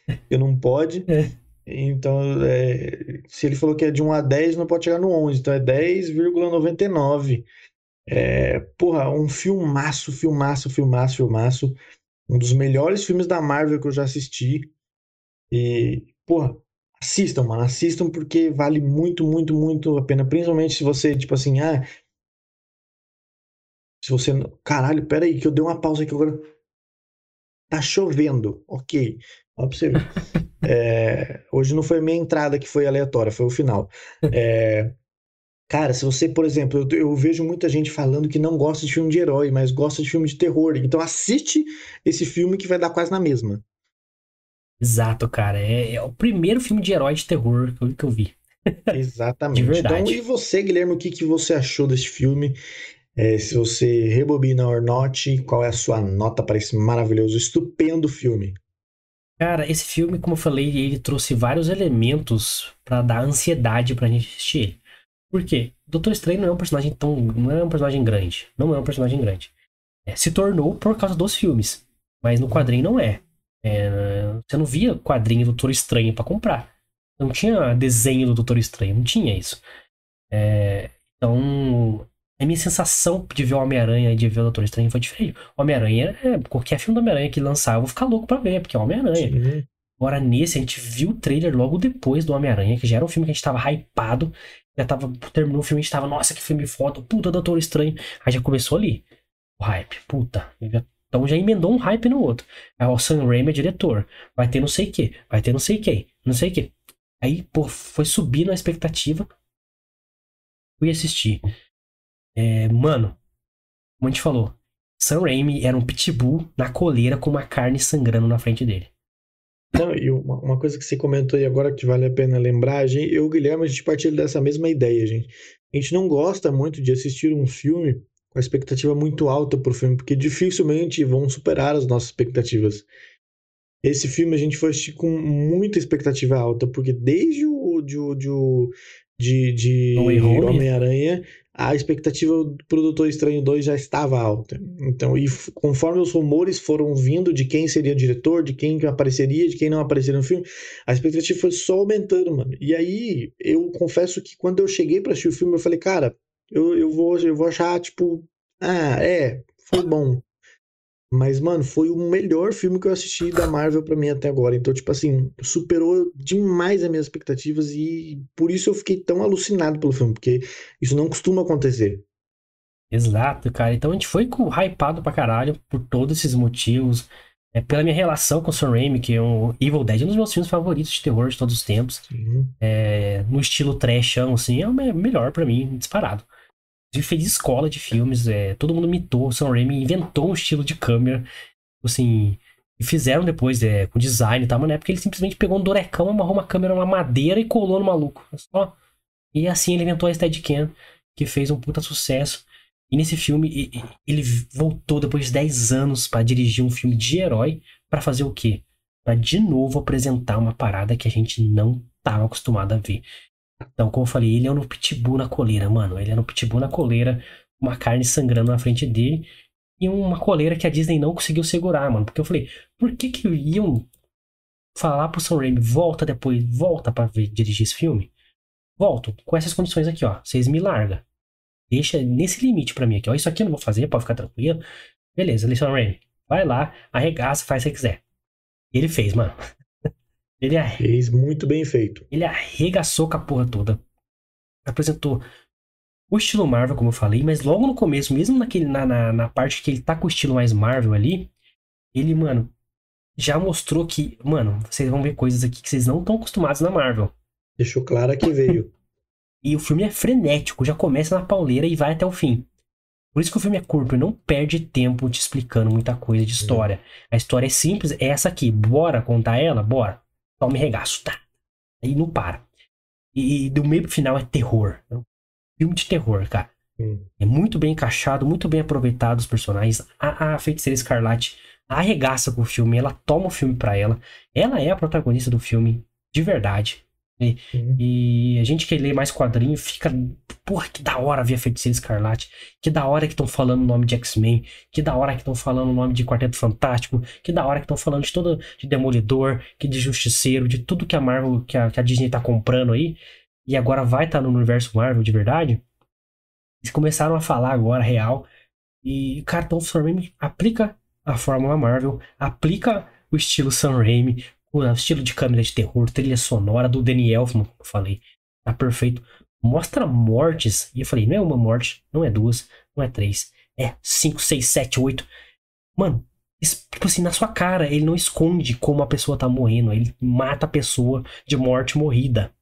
[laughs] Eu não pode. É. Então, é, se ele falou que é de 1 a 10, não pode chegar no 11. Então é 10,99. É, porra, um filmaço, filmaço, filmaço, filmaço. Um dos melhores filmes da Marvel que eu já assisti. E, porra, assistam, mano. Assistam porque vale muito, muito, muito a pena. Principalmente se você, tipo assim, ah. Se você. Caralho, pera aí, que eu dei uma pausa aqui agora. Tá chovendo. Ok. Ó pra você ver. É, hoje não foi a minha entrada que foi aleatória, foi o final. É, cara, se você, por exemplo, eu, eu, vejo muita gente falando que não gosta de filme de herói, mas gosta de filme de terror. Então assiste esse filme que vai dar quase na mesma. Exato, cara. É, é o primeiro filme de herói de terror que eu, vi. Exatamente. [laughs] de verdade. Então, e você, Guilherme, o que, que você achou desse filme? É, se você rebobina or not, qual é a sua nota para esse maravilhoso, estupendo filme? Cara, esse filme, como eu falei, ele trouxe vários elementos para dar ansiedade pra gente assistir ele. Por quê? Doutor Estranho não é um personagem tão. não é um personagem grande. Não é um personagem grande. É, se tornou por causa dos filmes. Mas no quadrinho não é. é você não via quadrinho do Doutor Estranho para comprar. Não tinha desenho do Doutor Estranho, não tinha isso. É, então, a minha sensação de ver o Homem-Aranha e de ver o Doutor Estranho foi diferente. Homem-Aranha, é, qualquer filme do Homem-Aranha que lançar, eu vou ficar louco pra ver, porque é Homem-Aranha. Agora, nesse, a gente viu o trailer logo depois do Homem-Aranha, que já era um filme que a gente tava hypado. Já tava. Terminou o filme, a gente tava, nossa, que filme foda, puta, Doutor Estranho. Aí já começou ali. O hype, puta. Então já emendou um hype no outro. Aí o Sam Raimi é diretor. Vai ter não sei o que, vai ter não sei quem, não sei o que. Aí, pô, foi subindo a expectativa. Fui assistir. É, mano, como a gente falou, Sam Raimi era um pitbull na coleira com uma carne sangrando na frente dele. Não, e uma, uma, coisa que você comentou aí agora que vale a pena lembrar, eu e o Guilherme, a gente partilha dessa mesma ideia, gente. A gente não gosta muito de assistir um filme com a expectativa muito alta pro filme, porque dificilmente vão superar as nossas expectativas. Esse filme a gente foi assistir com muita expectativa alta, porque desde o de, de, de, de Homem-Aranha, a expectativa do Doutor Estranho 2 já estava alta. Então, e conforme os rumores foram vindo de quem seria o diretor, de quem apareceria, de quem não apareceria no filme, a expectativa foi só aumentando, mano. E aí, eu confesso que quando eu cheguei para assistir o filme, eu falei, cara, eu, eu, vou, eu vou achar, tipo, ah, é, foi bom. Mas, mano, foi o melhor filme que eu assisti da Marvel para mim até agora. Então, tipo assim, superou demais as minhas expectativas e por isso eu fiquei tão alucinado pelo filme, porque isso não costuma acontecer. Exato, cara. Então a gente foi com hypado pra caralho por todos esses motivos. É, pela minha relação com o Sam Raimi, que é um Evil Dead, um dos meus filmes favoritos de terror de todos os tempos. É, no estilo trashão, assim, é o melhor para mim, disparado gente fez escola de filmes, é, todo mundo mitou, o Sam Raimi inventou um estilo de câmera, assim, e fizeram depois é, com design e tal, mas na época ele simplesmente pegou um durecão, amarrou uma câmera uma madeira e colou no maluco. Só. E assim ele inventou a Steadicam, que fez um puta sucesso. E nesse filme, ele voltou depois de 10 anos para dirigir um filme de herói, para fazer o quê? Para de novo apresentar uma parada que a gente não estava acostumado a ver. Então, como eu falei, ele é um pitbull na coleira, mano. Ele é um pitbull na coleira, uma carne sangrando na frente dele e uma coleira que a Disney não conseguiu segurar, mano. Porque eu falei, por que que iam falar pro Sam Raimi, volta depois, volta para dirigir esse filme? Volto, com essas condições aqui, ó. Vocês me larga. Deixa nesse limite para mim aqui, ó. Isso aqui eu não vou fazer, pode ficar tranquilo. Beleza, Sam Raimi. Vai lá, arregaça, faz o que quiser. E ele fez, mano. Ele arre... fez muito bem feito. Ele arregaçou com a porra toda. Apresentou o estilo Marvel, como eu falei, mas logo no começo, mesmo naquele, na, na, na parte que ele tá com o estilo mais Marvel ali, ele, mano, já mostrou que, mano, vocês vão ver coisas aqui que vocês não estão acostumados na Marvel. Deixou claro que veio. [laughs] e o filme é frenético, já começa na pauleira e vai até o fim. Por isso que o filme é curto não perde tempo te explicando muita coisa de história. Hum. A história é simples, é essa aqui. Bora contar ela? Bora tome regaço, tá? Aí não para. E, e do meio pro final é terror. É um filme de terror, cara. Hum. É muito bem encaixado, muito bem aproveitado os personagens. A, a Feiticeira Escarlate arregaça com o filme, ela toma o filme pra ela. Ela é a protagonista do filme, de verdade. E, uhum. e, a gente que lê mais quadrinho fica. Porra, que da hora ver a Feiticeira Escarlate. Que da hora que estão falando o nome de X-Men. Que da hora que estão falando o nome de Quarteto Fantástico. Que da hora que estão falando de todo. De Demolidor, que de Justiceiro, de tudo que a Marvel, que a, que a Disney tá comprando aí. E agora vai estar tá no universo Marvel de verdade. Eles começaram a falar agora, real. E, cara, então o Raimi aplica a fórmula Marvel, aplica o estilo Sam Raimi, o estilo de câmera de terror, trilha sonora do Danny Elfman, que eu falei, tá perfeito. Mostra mortes, e eu falei, não é uma morte, não é duas, não é três, é cinco, seis, sete, oito. Mano, tipo assim, na sua cara, ele não esconde como a pessoa tá morrendo, ele mata a pessoa de morte morrida,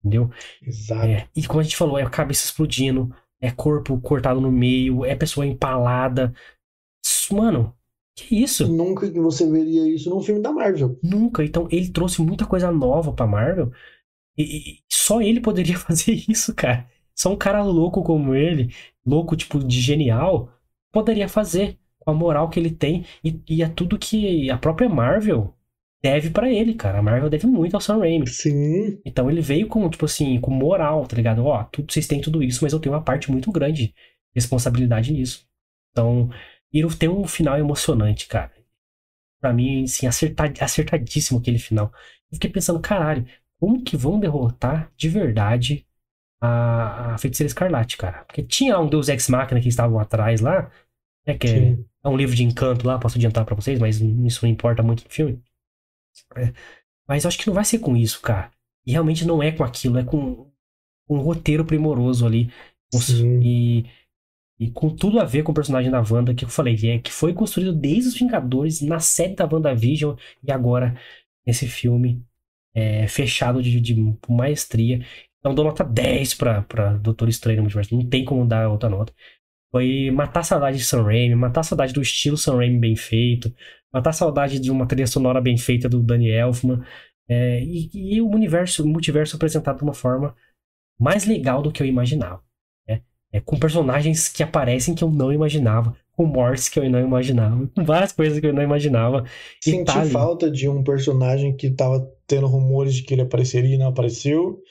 entendeu? Exato. É, e como a gente falou, é a cabeça explodindo, é corpo cortado no meio, é pessoa empalada. Mano, que isso? Nunca que você veria isso num filme da Marvel. Nunca. Então ele trouxe muita coisa nova pra Marvel. E, e só ele poderia [laughs] fazer isso, cara. Só um cara louco como ele, louco tipo de genial, poderia fazer com a moral que ele tem e, e é tudo que a própria Marvel deve para ele, cara. A Marvel deve muito ao Sam Raimi. Sim. Então ele veio com, tipo assim, com moral, tá ligado? Ó, tudo, vocês têm tudo isso, mas eu tenho uma parte muito grande de responsabilidade nisso. Então, e tem um final emocionante, cara. Pra mim, assim, acertad, acertadíssimo aquele final. Eu fiquei pensando, caralho, como que vão derrotar de verdade a, a Feiticeira Escarlate, cara? Porque tinha um Deus Ex Machina que estavam atrás lá, né? Que é, é, um livro de encanto lá, posso adiantar para vocês, mas isso não importa muito no filme. É, mas eu acho que não vai ser com isso, cara. E realmente não é com aquilo, é com um roteiro primoroso ali. Sim. E e com tudo a ver com o personagem da Wanda, que eu falei, é, que foi construído desde os Vingadores, na série da WandaVision, e agora nesse filme é, fechado de, de, maestria. Então dou nota 10 pra, pra Doutor Estranho no Multiverso. Não tem como dar outra nota. Foi matar a saudade de Sam Raimi, matar a saudade do estilo Sam Raimi bem feito, matar a saudade de uma trilha sonora bem feita do Danny Elfman. É, e, e, o universo, o multiverso apresentado de uma forma mais legal do que eu imaginava. É, com personagens que aparecem que eu não imaginava, com mortes que eu não imaginava, com várias coisas que eu não imaginava. Senti tá falta de um personagem que tava tendo rumores de que ele apareceria e não apareceu.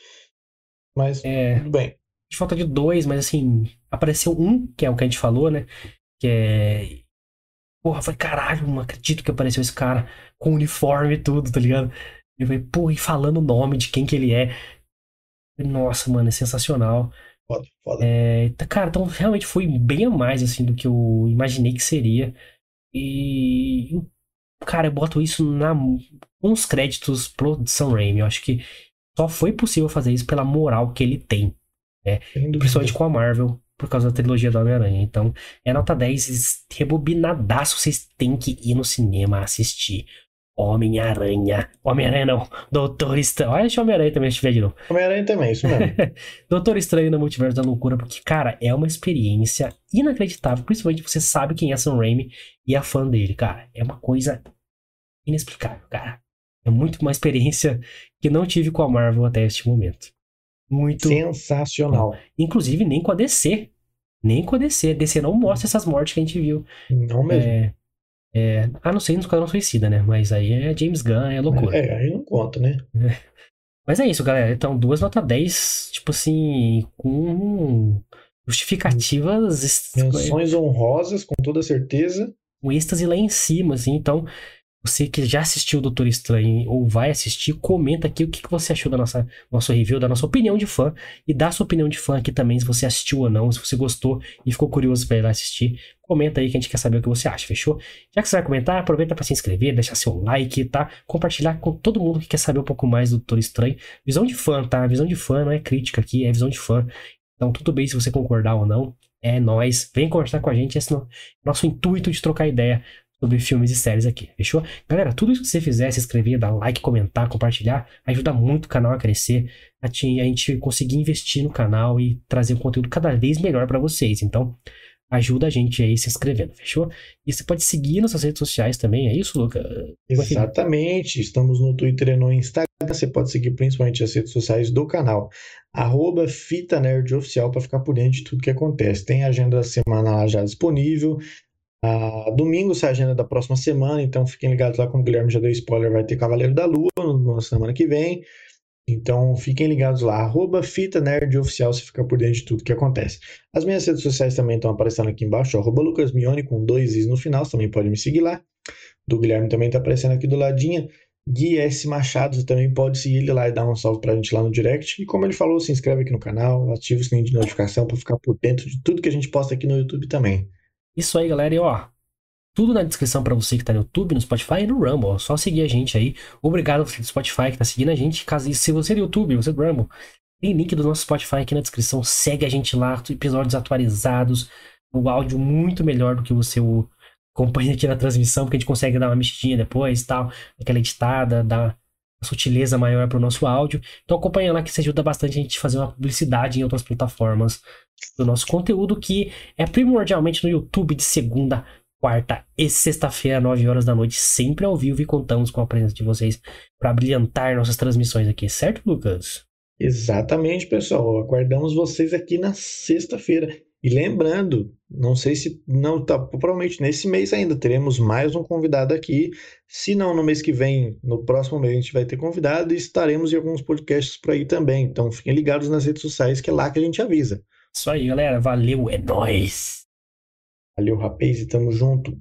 Mas é, tudo bem. De falta de dois, mas assim, apareceu um, que é o que a gente falou, né? Que é. Porra, foi caralho, não acredito que apareceu esse cara com uniforme e tudo, tá ligado? Eu falei, pô, e falando o nome de quem que ele é. Nossa, mano, é sensacional. Foda, foda. É, cara, então realmente foi bem a mais, assim, do que eu imaginei que seria. E, cara, eu boto isso na, com os créditos pro Sam Raimi. Eu acho que só foi possível fazer isso pela moral que ele tem. Né? Principalmente com a Marvel, por causa da trilogia do Homem-Aranha. Então, é nota 10, rebobinadaço, vocês têm que ir no cinema assistir. Homem-Aranha. Homem-Aranha não. Doutor Estranho. Olha esse Homem-Aranha também se tiver de novo. Homem-Aranha também, isso mesmo. [laughs] Doutor Estranho no Multiverso da Loucura, porque, cara, é uma experiência inacreditável. Principalmente você sabe quem é Sam Raimi e é fã dele, cara. É uma coisa inexplicável, cara. É muito uma experiência que não tive com a Marvel até este momento. Muito. Sensacional. Inclusive, nem com a DC. Nem com a DC. A DC não mostra essas mortes que a gente viu. Não mesmo. É, é, ah, não sei no Esquadrão Suicida, né? Mas aí é James Gunn, é loucura. É, aí não conta, né? É. Mas é isso, galera. Então, duas nota 10, tipo assim, com justificativas. Menções honrosas, com toda certeza. Com êxtase lá em cima, assim. Então, você que já assistiu o Doutor Estranho ou vai assistir, comenta aqui o que, você achou da nossa nosso review, da nossa opinião de fã. E dá sua opinião de fã aqui também, se você assistiu ou não, se você gostou e ficou curioso para ir lá assistir. Comenta aí que a gente quer saber o que você acha, fechou? Já que você vai comentar, aproveita para se inscrever, deixar seu like, tá? Compartilhar com todo mundo que quer saber um pouco mais do Doutor Estranho. Visão de fã, tá? Visão de fã não é crítica aqui, é visão de fã. Então, tudo bem se você concordar ou não. É nós. Vem conversar com a gente. Esse é nosso intuito de trocar ideia sobre filmes e séries aqui, fechou? Galera, tudo isso que você fizer, se inscrever, dar like, comentar, compartilhar, ajuda muito o canal a crescer, a gente conseguir investir no canal e trazer um conteúdo cada vez melhor para vocês. Então, ajuda a gente aí se inscrevendo, fechou? E você pode seguir nossas redes sociais também, é isso, Luca? Exatamente, estamos no Twitter e no Instagram, você pode seguir principalmente as redes sociais do canal, arroba Fita Nerd Oficial para ficar por dentro de tudo que acontece. Tem a agenda semanal já disponível, ah, domingo sai a agenda da próxima semana, então fiquem ligados lá, como o Guilherme já deu spoiler, vai ter Cavaleiro da Lua na semana que vem. Então fiquem ligados lá, arroba Fita Nerd Oficial, se ficar por dentro de tudo que acontece. As minhas redes sociais também estão aparecendo aqui embaixo, arroba Lucas Mione com dois is no final, você também pode me seguir lá. Do Guilherme também está aparecendo aqui do ladinho. Gui S. Machado, você também pode seguir ele lá e dar um salve pra gente lá no direct. E como ele falou, se inscreve aqui no canal, ativa o sininho de notificação para ficar por dentro de tudo que a gente posta aqui no YouTube também. Isso aí, galera. E ó, tudo na descrição para você que tá no YouTube, no Spotify e no Rumble. Só seguir a gente aí. Obrigado você do Spotify que tá seguindo a gente. Caso se você é do YouTube, você é do Rumble, tem link do nosso Spotify aqui na descrição. Segue a gente lá, episódios atualizados, o áudio muito melhor do que você o acompanha aqui na transmissão, porque a gente consegue dar uma mexidinha depois, tal, aquela editada, dar sutileza maior para o nosso áudio. Então acompanha lá que isso ajuda bastante a gente fazer uma publicidade em outras plataformas do nosso conteúdo, que é primordialmente no YouTube de segunda, quarta e sexta-feira, 9 horas da noite, sempre ao vivo e contamos com a presença de vocês para brilhantar nossas transmissões aqui, certo, Lucas? Exatamente, pessoal. Aguardamos vocês aqui na sexta-feira. E lembrando, não sei se não tá, provavelmente nesse mês ainda teremos mais um convidado aqui. Se não no mês que vem, no próximo mês a gente vai ter convidado e estaremos em alguns podcasts por aí também. Então fiquem ligados nas redes sociais que é lá que a gente avisa. Isso aí, galera. Valeu, é nóis. Valeu, rapaz, e tamo junto.